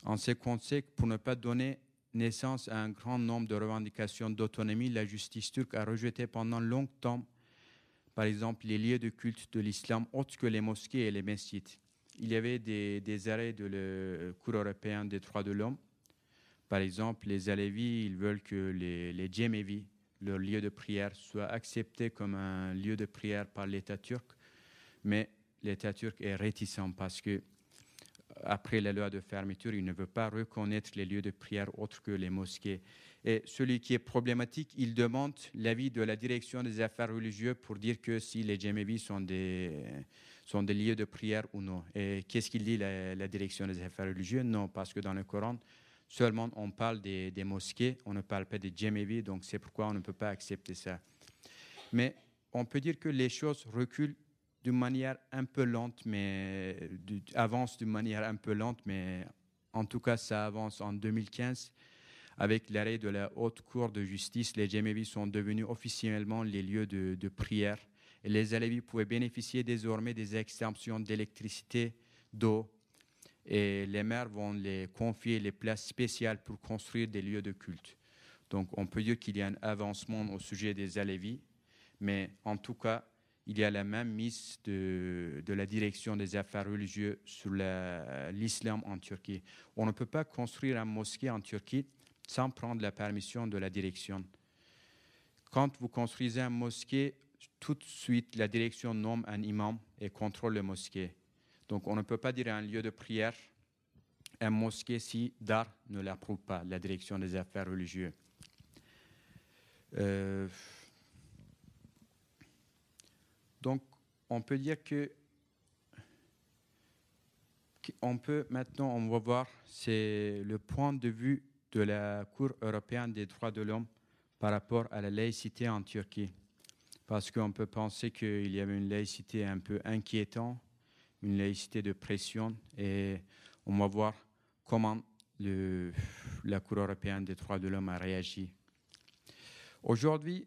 En ce contexte, pour ne pas donner naissance à un grand nombre de revendications d'autonomie, la justice turque a rejeté pendant longtemps, par exemple, les lieux de culte de l'islam autres que les mosquées et les mesjids. Il y avait des, arrêts de la Cour européenne des droits de l'homme. Par exemple, les Alevis, ils veulent que les, les Djemevis, leur lieu de prière soit accepté comme un lieu de prière par l'État turc, mais l'État turc est réticent parce que après la loi de fermeture, il ne veut pas reconnaître les lieux de prière autres que les mosquées. Et celui qui est problématique, il demande l'avis de la direction des affaires religieuses pour dire que si les Djemevis sont des, sont des lieux de prière ou non. Et qu'est-ce qu'il dit la, direction des affaires religieuses? Non, parce que dans le Coran, Seulement, on parle des, mosquées, on ne parle pas des djemevis, donc c'est pourquoi on ne peut pas accepter ça. Mais on peut dire que les choses reculent d'une manière un peu lente, mais avance d'une manière un peu lente, mais en tout cas, ça avance en 2015. Avec l'arrêt de la Haute Cour de justice, les djemevis sont devenus officiellement les lieux de, de prière. Et les Alevis pouvaient bénéficier désormais des exemptions d'électricité, d'eau, et les maires vont les confier les places spéciales pour construire des lieux de culte. Donc on peut dire qu'il y a un avancement au sujet des Alevis, mais en tout cas, il y a la même mise de, la direction des affaires religieuses sur l'islam en Turquie. On ne peut pas construire un mosquée en Turquie sans prendre la permission de la direction. Quand vous construisez un mosquée, tout de suite, la direction nomme un imam et contrôle le mosquée. Donc on ne peut pas dire un lieu de prière, un mosquée si DAR ne l'approuve pas, la direction des affaires religieuses. Euh, donc on peut dire que on peut maintenant, on va voir, c'est le point de vue de la Cour européenne des droits de l'homme par rapport à la laïcité en Turquie. Parce qu'on peut penser qu'il y avait une laïcité un peu inquiétante une laïcité de pression et on va voir comment la Cour européenne des droits de l'homme a réagi. Aujourd'hui,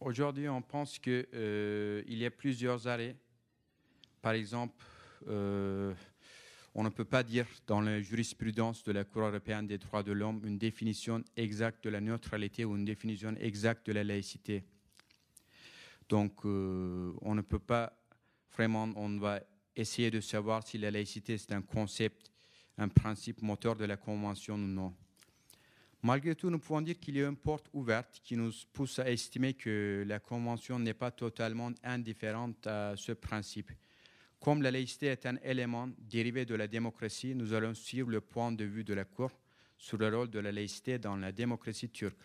aujourd'hui, on pense qu'il euh, y a plusieurs arrêts. Par exemple, euh, on ne peut pas dire dans la jurisprudence de la Cour européenne des droits de l'homme une définition exacte de la neutralité ou une définition exacte de la laïcité. Donc, euh, on ne peut pas vraiment, on va essayer de savoir si la laïcité c'est un concept, un principe moteur de la Convention ou non. Malgré tout, nous pouvons dire qu'il y a une porte ouverte qui nous pousse à estimer que la Convention n'est pas totalement indifférente à ce principe. Comme la laïcité est un élément dérivé de la démocratie, nous allons suivre le point de vue de la Cour sur le rôle de la laïcité dans la démocratie turque.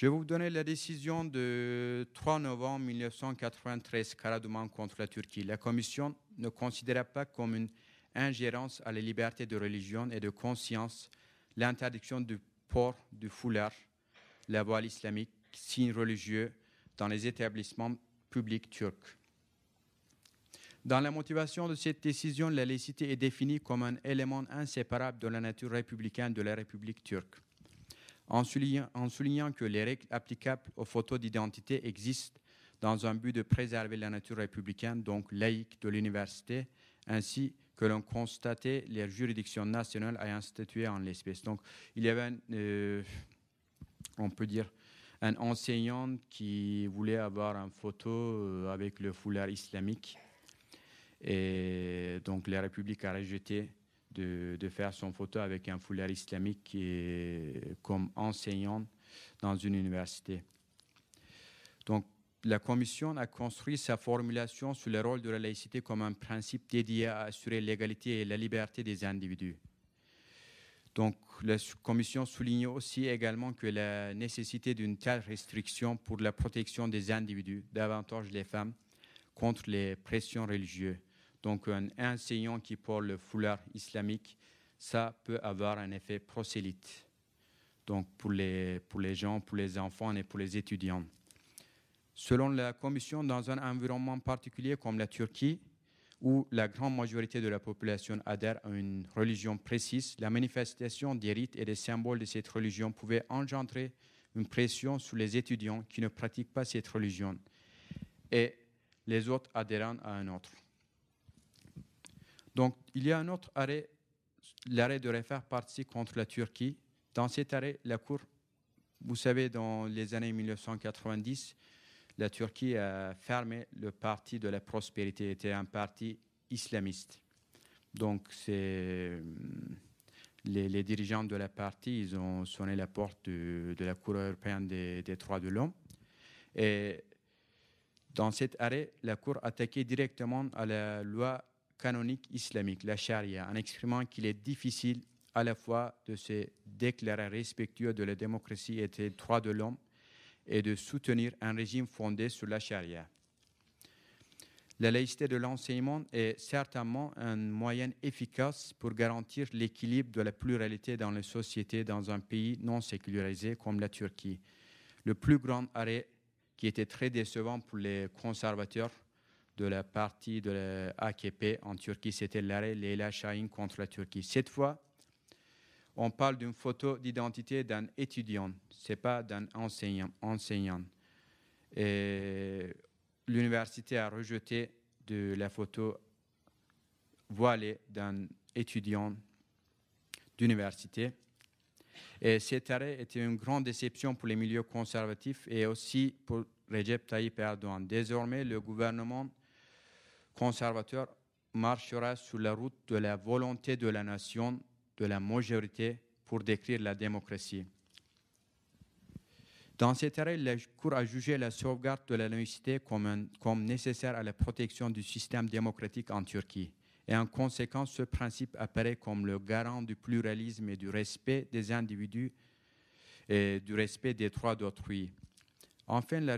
Je vais vous donner la décision de 3 novembre 1993, Karaduman contre la Turquie. La Commission ne considérait pas comme une ingérence à la liberté de religion et de conscience l'interdiction du port du foulard, la voile islamique, signe religieux, dans les établissements publics turcs. Dans la motivation de cette décision, la laïcité est définie comme un élément inséparable de la nature républicaine de la République turque en soulignant, que les règles applicables aux photos d'identité existent dans un but de préserver la nature républicaine, donc laïque, de l'université, ainsi que l'on constatait les juridictions nationales ayant statué en l'espèce. Donc, il y avait, euh, on peut dire, un enseignant qui voulait avoir une photo euh, avec le foulard islamique. Et donc, la République a rejeté de, faire son photo avec un foulard islamique comme enseignant dans une université. Donc, la Commission a construit sa formulation sur le rôle de la laïcité comme un principe dédié à assurer l'égalité et la liberté des individus. Donc, la Commission souligne aussi également que la nécessité d'une telle restriction pour la protection des individus, davantage les femmes, contre les pressions religieuses donc un enseignant qui porte le foulard islamique, ça peut avoir un effet prosélyte. Donc pour les, pour les gens, pour les enfants et pour les étudiants. Selon la Commission, dans un environnement particulier comme la Turquie, où la grande majorité de la population adhère à une religion précise, la manifestation des rites et des symboles de cette religion pouvait engendrer une pression sur les étudiants qui ne pratiquent pas cette religion et les autres adhérents à un autre. Donc, il y a un autre arrêt, l'arrêt de référé partie contre la Turquie. Dans cet arrêt, la Cour, vous savez, dans les années 1990, la Turquie a fermé le parti de la prospérité, était un parti islamiste. Donc, c'est les, dirigeants de la partie, ils ont sonné la porte de, la Cour européenne des, des droits de l'homme. Et dans cet arrêt, la Cour attaquait directement à la loi canonique islamique, la charia, en exprimant qu'il est difficile à la fois de se déclarer respectueux de la démocratie et des droits de l'homme et de soutenir un régime fondé sur la charia. La laïcité de l'enseignement est certainement un moyen efficace pour garantir l'équilibre de la pluralité dans les sociétés dans un pays non sécularisé comme la Turquie. Le plus grand arrêt qui était très décevant pour les conservateurs de la partie de l'AKP en Turquie, c'était l'arrêt Leila Şahin contre la Turquie. Cette fois, on parle d'une photo d'identité d'un étudiant, ce n'est pas d'un enseignant. enseignant. l'université a rejeté de la photo voilée d'un étudiant d'université. Et cet arrêt était une grande déception pour les milieux conservatifs et aussi pour Recep Tayyip Erdogan. Désormais, le gouvernement conservateur marchera sur la route de la volonté de la nation, de la majorité, pour décrire la démocratie. Dans cet arrêt, la Cour a jugé la sauvegarde de la laïcité comme, nécessaire à la protection du système démocratique en Turquie. Et en conséquence, ce principe apparaît comme le garant du pluralisme et du respect des individus et du respect des droits d'autrui. Enfin, la,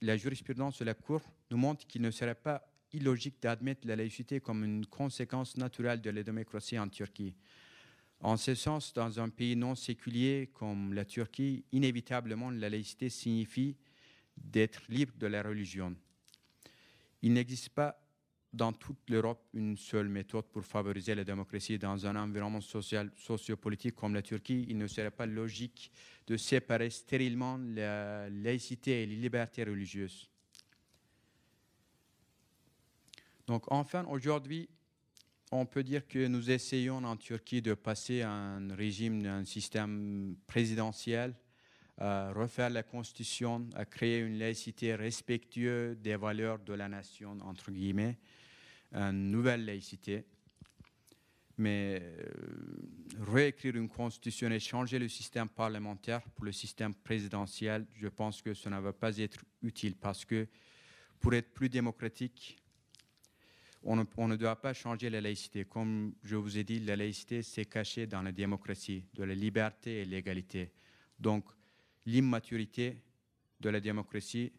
la jurisprudence de la Cour nous montre qu'il ne serait pas illogique d'admettre la laïcité comme une conséquence naturelle de la démocratie en Turquie. En ce sens, dans un pays non séculier comme la Turquie, inévitablement, la laïcité signifie d'être libre de la religion. Il n'existe pas dans toute l'Europe une seule méthode pour favoriser la démocratie dans un environnement social, sociopolitique comme la Turquie. Il ne serait pas logique de séparer stérilement la laïcité et les libertés religieuses. Donc enfin, aujourd'hui, on peut dire que nous essayons en Turquie de passer à un régime, un système présidentiel, à refaire la constitution, créer une laïcité respectueuse des valeurs de la nation, entre guillemets, une nouvelle laïcité. Mais euh, réécrire une constitution et changer le système parlementaire pour le système présidentiel, je pense que ça ne va pas être utile parce que pour être plus démocratique, on ne, doit pas changer la laïcité. Comme je vous ai dit, la laïcité, c'est caché dans la démocratie, de la liberté et l'égalité. Donc, l'immaturité de la démocratie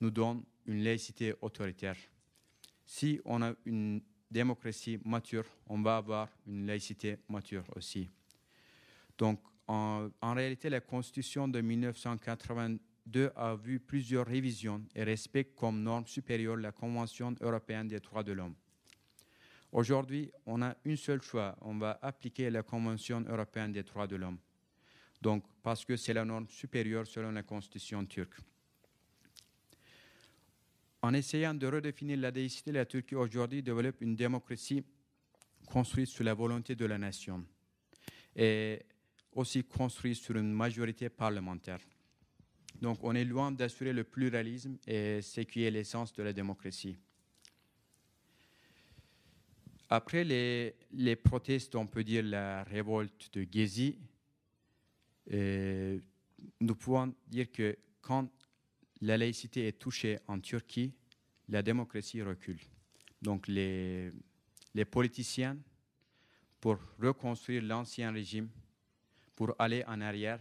nous donne une laïcité autoritaire. Si on a une démocratie mature, on va avoir une laïcité mature aussi. Donc, en, en réalité, la Constitution de 1982 a vu plusieurs révisions et respecte comme norme supérieure la Convention européenne des droits de l'homme. Aujourd'hui, on a une seule choix, on va appliquer la Convention européenne des droits de l'homme. Donc, parce que c'est la norme supérieure selon la Constitution turque. En essayant de redéfinir la laïcité, la Turquie aujourd'hui développe une démocratie construite sur la volonté de la nation et aussi construite sur une majorité parlementaire. Donc on est loin d'assurer le pluralisme et ce qui est l'essence de la démocratie. Après les, les, protestes, on peut dire la révolte de Gezi, euh, nous pouvons dire que quand la laïcité est touchée en Turquie, la démocratie recule. Donc les, les politiciens, pour reconstruire l'ancien régime, pour aller en arrière,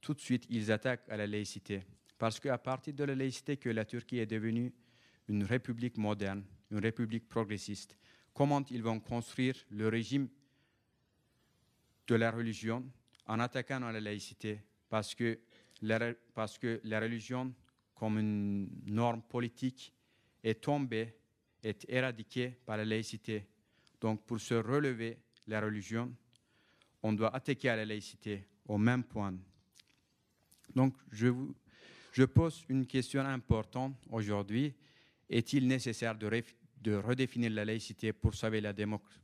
tout de suite, ils attaquent à la laïcité. Parce qu'à partir de la laïcité que la Turquie est devenue une république moderne, une république progressiste, comment ils vont construire le régime de la religion en attaquant la laïcité Parce que la religion comme une norme politique est tombée, est éradiquée par la laïcité. Donc pour se relever la religion, on doit attaquer à la laïcité au même point. Donc je pose une question importante aujourd'hui. Est-il nécessaire de, de, redéfinir la laïcité pour sauver la,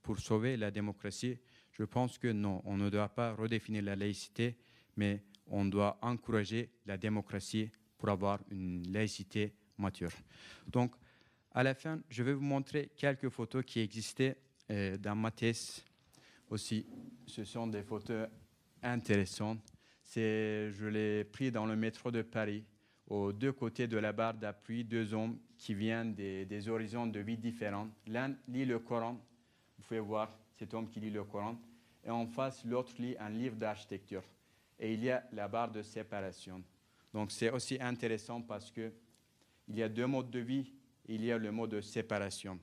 pour sauver la démocratie Je pense que non, on ne doit pas redéfinir la laïcité, mais on doit encourager la démocratie pour avoir une laïcité mature. Donc, à la fin, je vais vous montrer quelques photos qui existaient euh, dans ma thèse aussi. Ce sont des photos intéressantes. Je l'ai pris dans le métro de Paris, aux deux côtés de la barre d'appui, deux hommes qui viennent des, horizons de vie différents. L'un lit le Coran, vous pouvez voir cet homme qui lit le Coran, et en face, l'autre lit un livre d'architecture. Et il y a la barre de séparation. Donc c'est aussi intéressant parce qu'il y a deux modes de vie. Il y a le mode de séparation.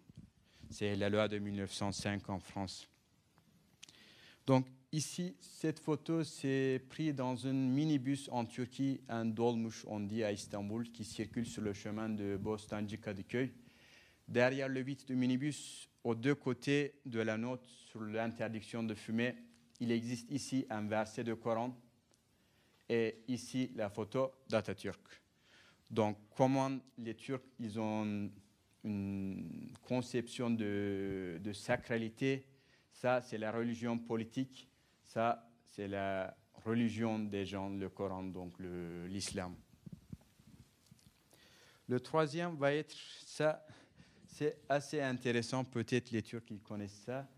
C'est la loi de 1905 en France. Donc ici, cette photo, c'est pris dans un minibus en Turquie, un dolmuş, on dit à Istanbul, qui circule sur le chemin de Bostancı Kadıköy. Derrière le vide du minibus, aux deux côtés de la note sur l'interdiction de fumer, il existe ici un verset de Coran et ici la photo d'Atatürk. Donc comment les Turcs ils ont une conception de sacralité, ça c'est la religion politique, ça c'est la religion des gens, le Coran, donc l'islam. Le, troisième va être ça, c'est assez intéressant, peut-être les Turcs ils connaissent ça,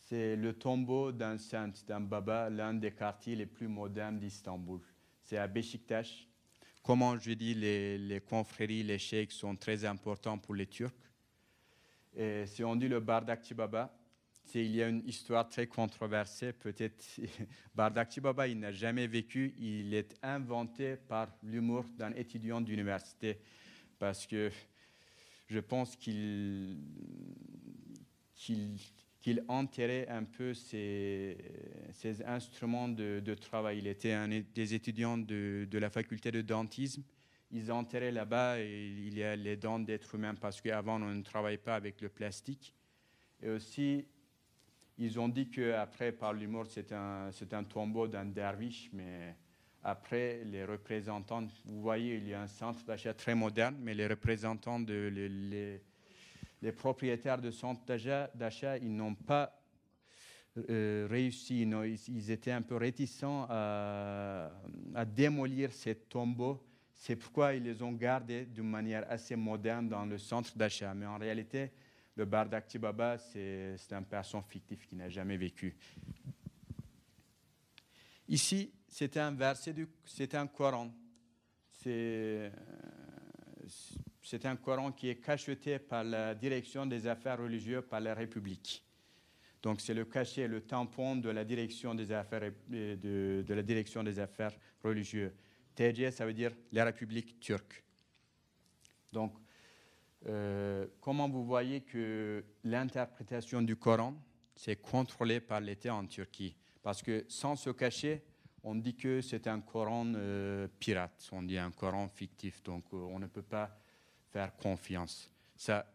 c'est le tombeau d'un saint, d'un baba, l'un des quartiers les plus modernes d'Istanbul. C'est à Beşiktaş. Comment je dis, les, confréries, les sheikhs sont très importants pour les Turcs. Et si on dit le Bardakçı Baba, il y a une histoire très controversée. Peut-être Bardakçı Baba, il n'a jamais vécu. Il est inventé par l'humour d'un étudiant d'université parce que je pense qu'il qu'il enterrait un peu ses, instruments de, travail. Il était un des étudiants de, la faculté de dentisme. Ils enterraient là-bas il y a les dents d'êtres humains parce qu'avant on ne travaillait pas avec le plastique. Et aussi, ils ont dit qu'après, par l'humour, c'est un, un tombeau d'un derviche, mais après, les représentants, vous voyez, il y a un centre d'achat très moderne, mais les représentants de les, les propriétaires de centres d'achat, ils n'ont pas euh, réussi, ils, étaient un peu réticents à, démolir ces tombeaux. C'est pourquoi ils les ont gardés d'une manière assez moderne dans le centre d'achat. Mais en réalité, le Bardakti Baba, c'est un personne fictif qui n'a jamais vécu. Ici, c'est un verset, c'est un Coran. C'est un Coran qui est cacheté par la direction des affaires religieuses par la République. Donc c'est le cachet, le tampon de la direction des affaires, de, de la direction des affaires religieuses. TJ, ça veut dire la République turque. Donc, euh, comment vous voyez que l'interprétation du Coran, c'est contrôlé par l'État en Turquie? Parce que sans se cacher, on dit que c'est un Coran euh, pirate, on dit un Coran fictif, donc euh, on ne peut pas faire confiance. Ça,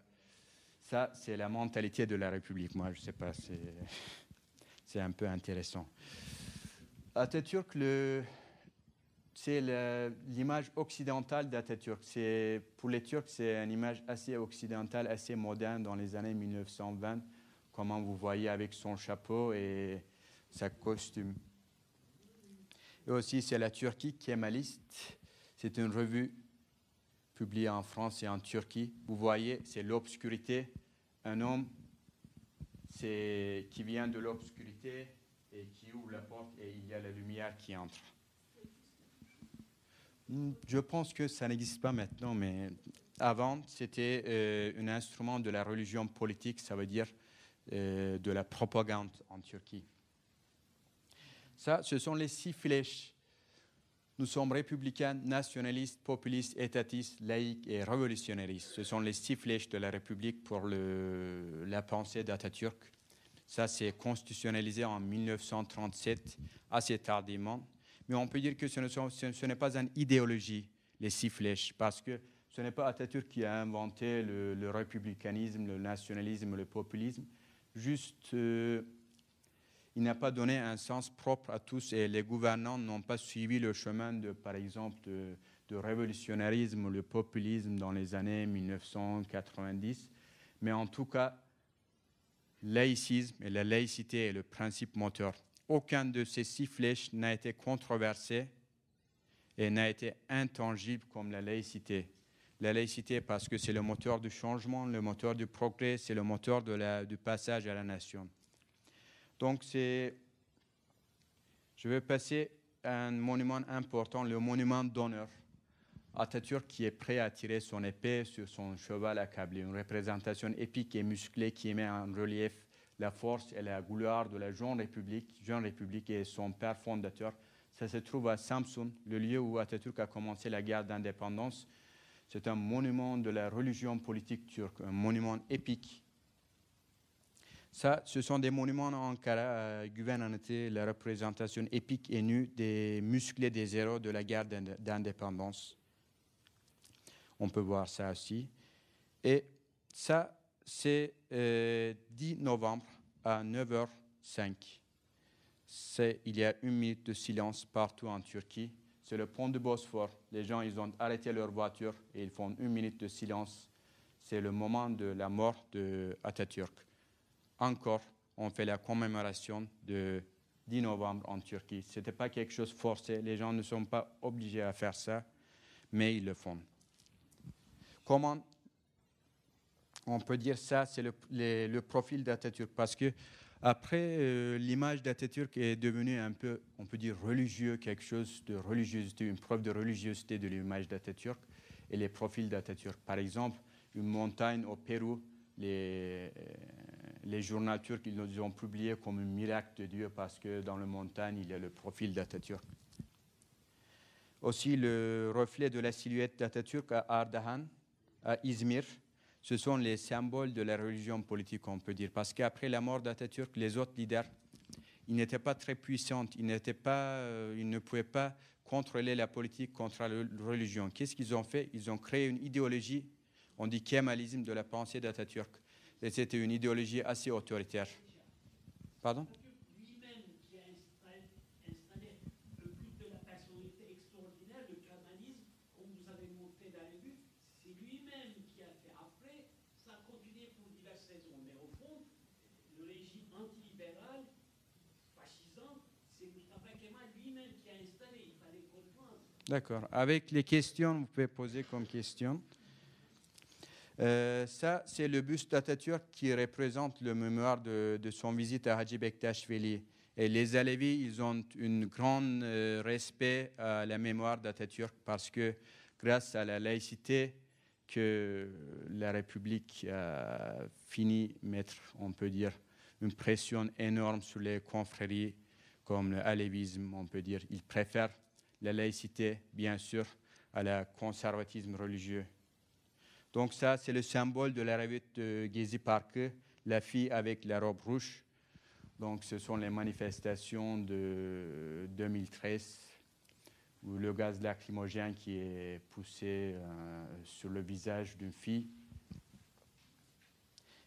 ça c'est la mentalité de la République. Moi, je ne sais pas, c'est un peu intéressant. Atatürk, le, c'est l'image occidentale d'Atatürk. Pour les Turcs, c'est une image assez occidentale, assez moderne dans les années 1920, comme vous voyez avec son chapeau et sa costume. Et aussi, c'est la Turquie qui est maliste. C'est une revue publiée en France et en Turquie. Vous voyez, c'est l'obscurité. Un homme qui vient de l'obscurité et qui ouvre la porte et il y a la lumière qui entre. Je pense que ça n'existe pas maintenant, mais avant, c'était euh, un instrument de la religion politique, ça veut dire euh, de la propagande en Turquie. Ça, ce sont les six flèches. Nous sommes républicains, nationalistes, populistes, étatistes, laïcs et révolutionnaristes. Ce sont les six flèches de la République pour la pensée d'Atatürk. Ça, c'est constitutionnalisé en 1937, assez tardivement. Mais on peut dire que ce, n'est pas une idéologie, les six flèches, parce que ce n'est pas Atatürk qui a inventé le, républicanisme, le nationalisme, le populisme. Juste, euh, il n'a pas donné un sens propre à tous et les gouvernants n'ont pas suivi le chemin, de, par exemple, de, de révolutionnarisme ou le populisme dans les années 1990. Mais en tout cas, laïcisme et la laïcité est le principe moteur aucun de ces six flèches n'a été controversé et n'a été intangible comme la laïcité. La laïcité parce que c'est le moteur du changement, le moteur du progrès, c'est le moteur du passage à la nation. Donc c'est, je vais passer à un monument important, le monument d'honneur. Atatürk qui est prêt à tirer son épée sur son cheval accablé, une représentation épique et musclée qui met en relief la force et la gloire de la Jeune République, Jeune République et son père fondateur. Ça se trouve à Samsun, le lieu où Atatürk a commencé la guerre d'indépendance. C'est un monument de la religion politique turque, un monument épique. Ça, ce sont des monuments en Ankara, à la représentation épique et nue des musclés des héros de la guerre d'indépendance. On peut voir ça aussi. Et ça, c'est 10 euh, novembre à 9h05. Il y a une minute de silence partout en Turquie. C'est le pont de Bosphore. Les gens, ils ont arrêté leur voiture et ils font une minute de silence. C'est le moment de la mort de Atatürk. Encore, on fait la commémoration de 10 novembre en Turquie. Ce n'était pas quelque chose forcé. Les gens ne sont pas obligés à faire ça, mais ils le font. Comment on peut dire ça, c'est le, profil d'Atatürk, parce que après, euh, l'image d'Atatürk est devenue un peu, on peut dire, religieux, quelque chose de religiosité, une preuve de religiosité de l'image d'Atatürk et les profils d'Atatürk. Par exemple, une montagne au Pérou, les, euh, journaux turcs, ils nous ont publié comme un miracle de Dieu parce que dans la montagne, il y a le profil d'Atatürk. Aussi, le reflet de la silhouette d'Atatürk à Ardahan, à Izmir, ce sont les symboles de la religion politique, on peut dire. Parce qu'après la mort d'Atatürk, les autres leaders, ils n'étaient pas très puissants, ils, euh, ne pouvaient pas contrôler la politique contre la religion. Qu'est-ce qu'ils ont fait? Ils ont créé une idéologie, on dit kémalisme de la pensée d'Atatürk. C'était une idéologie assez autoritaire. Pardon? D'accord. Avec les questions, vous pouvez poser comme question. Euh, ça, c'est le buste d'Atatürk qui représente le mémoire de, son visite à Haji Bektashvili. Et les Alevis, ils ont un grand euh, respect à la mémoire d'Atatürk parce que grâce à la laïcité que la République a fini mettre, on peut dire, une pression énorme sur les confréries comme le halévisme, on peut dire. Ils préfèrent la laïcité, bien sûr, à la conservatisme religieux. Donc ça, c'est le symbole de la revue de Gezi Park, la fille avec la robe rouge. Donc ce sont les manifestations de 2013 où le gaz lacrymogène qui est poussé euh, sur le visage d'une fille.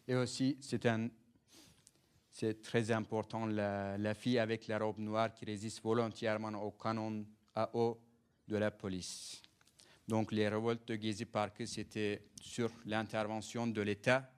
Et aussi, c'est très important, la, fille avec la robe noire qui résiste volontairement au canon à eau de la police. Donc les révoltes de Gezi Park, c'était sur l'intervention de l'État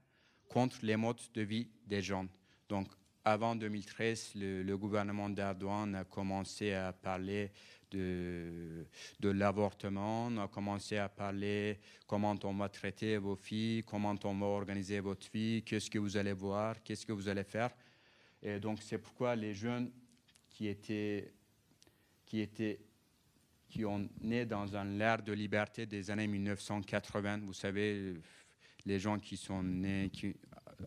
contre les modes de vie des gens. Donc avant 2013, le, gouvernement d'Erdogan a commencé à parler de, de l'avortement, a commencé à parler comment on va traiter vos filles, comment on va organiser votre vie, qu'est-ce que vous allez voir, qu'est-ce que vous allez faire. Et donc c'est pourquoi les jeunes qui étaient, qui étaient qui ont né dans un ère de liberté des années 1980, vous savez, les gens qui sont nés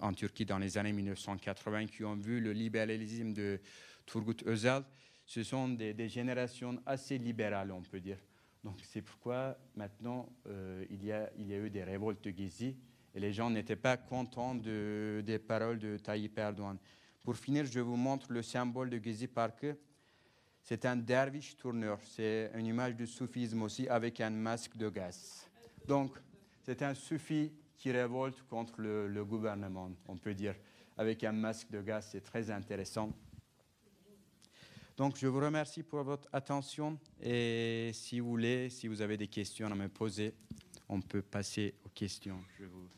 en Turquie dans les années 1980, qui ont vu le libéralisme de Turgut Özal, ce sont des, générations assez libérales, on peut dire. Donc c'est pourquoi maintenant euh, il, y a, eu des révoltes de Gezi et les gens n'étaient pas contents de, des paroles de Tayyip Erdogan. Pour finir, je vous montre le symbole de Gezi Park. C'est un derviche tourneur. C'est une image du soufisme aussi avec un masque de gaz. Donc, c'est un soufi qui révolte contre le, gouvernement, on peut dire, avec un masque de gaz. C'est très intéressant. Donc, je vous remercie pour votre attention et si vous voulez, si vous avez des questions à me poser, on peut passer aux questions. Je vous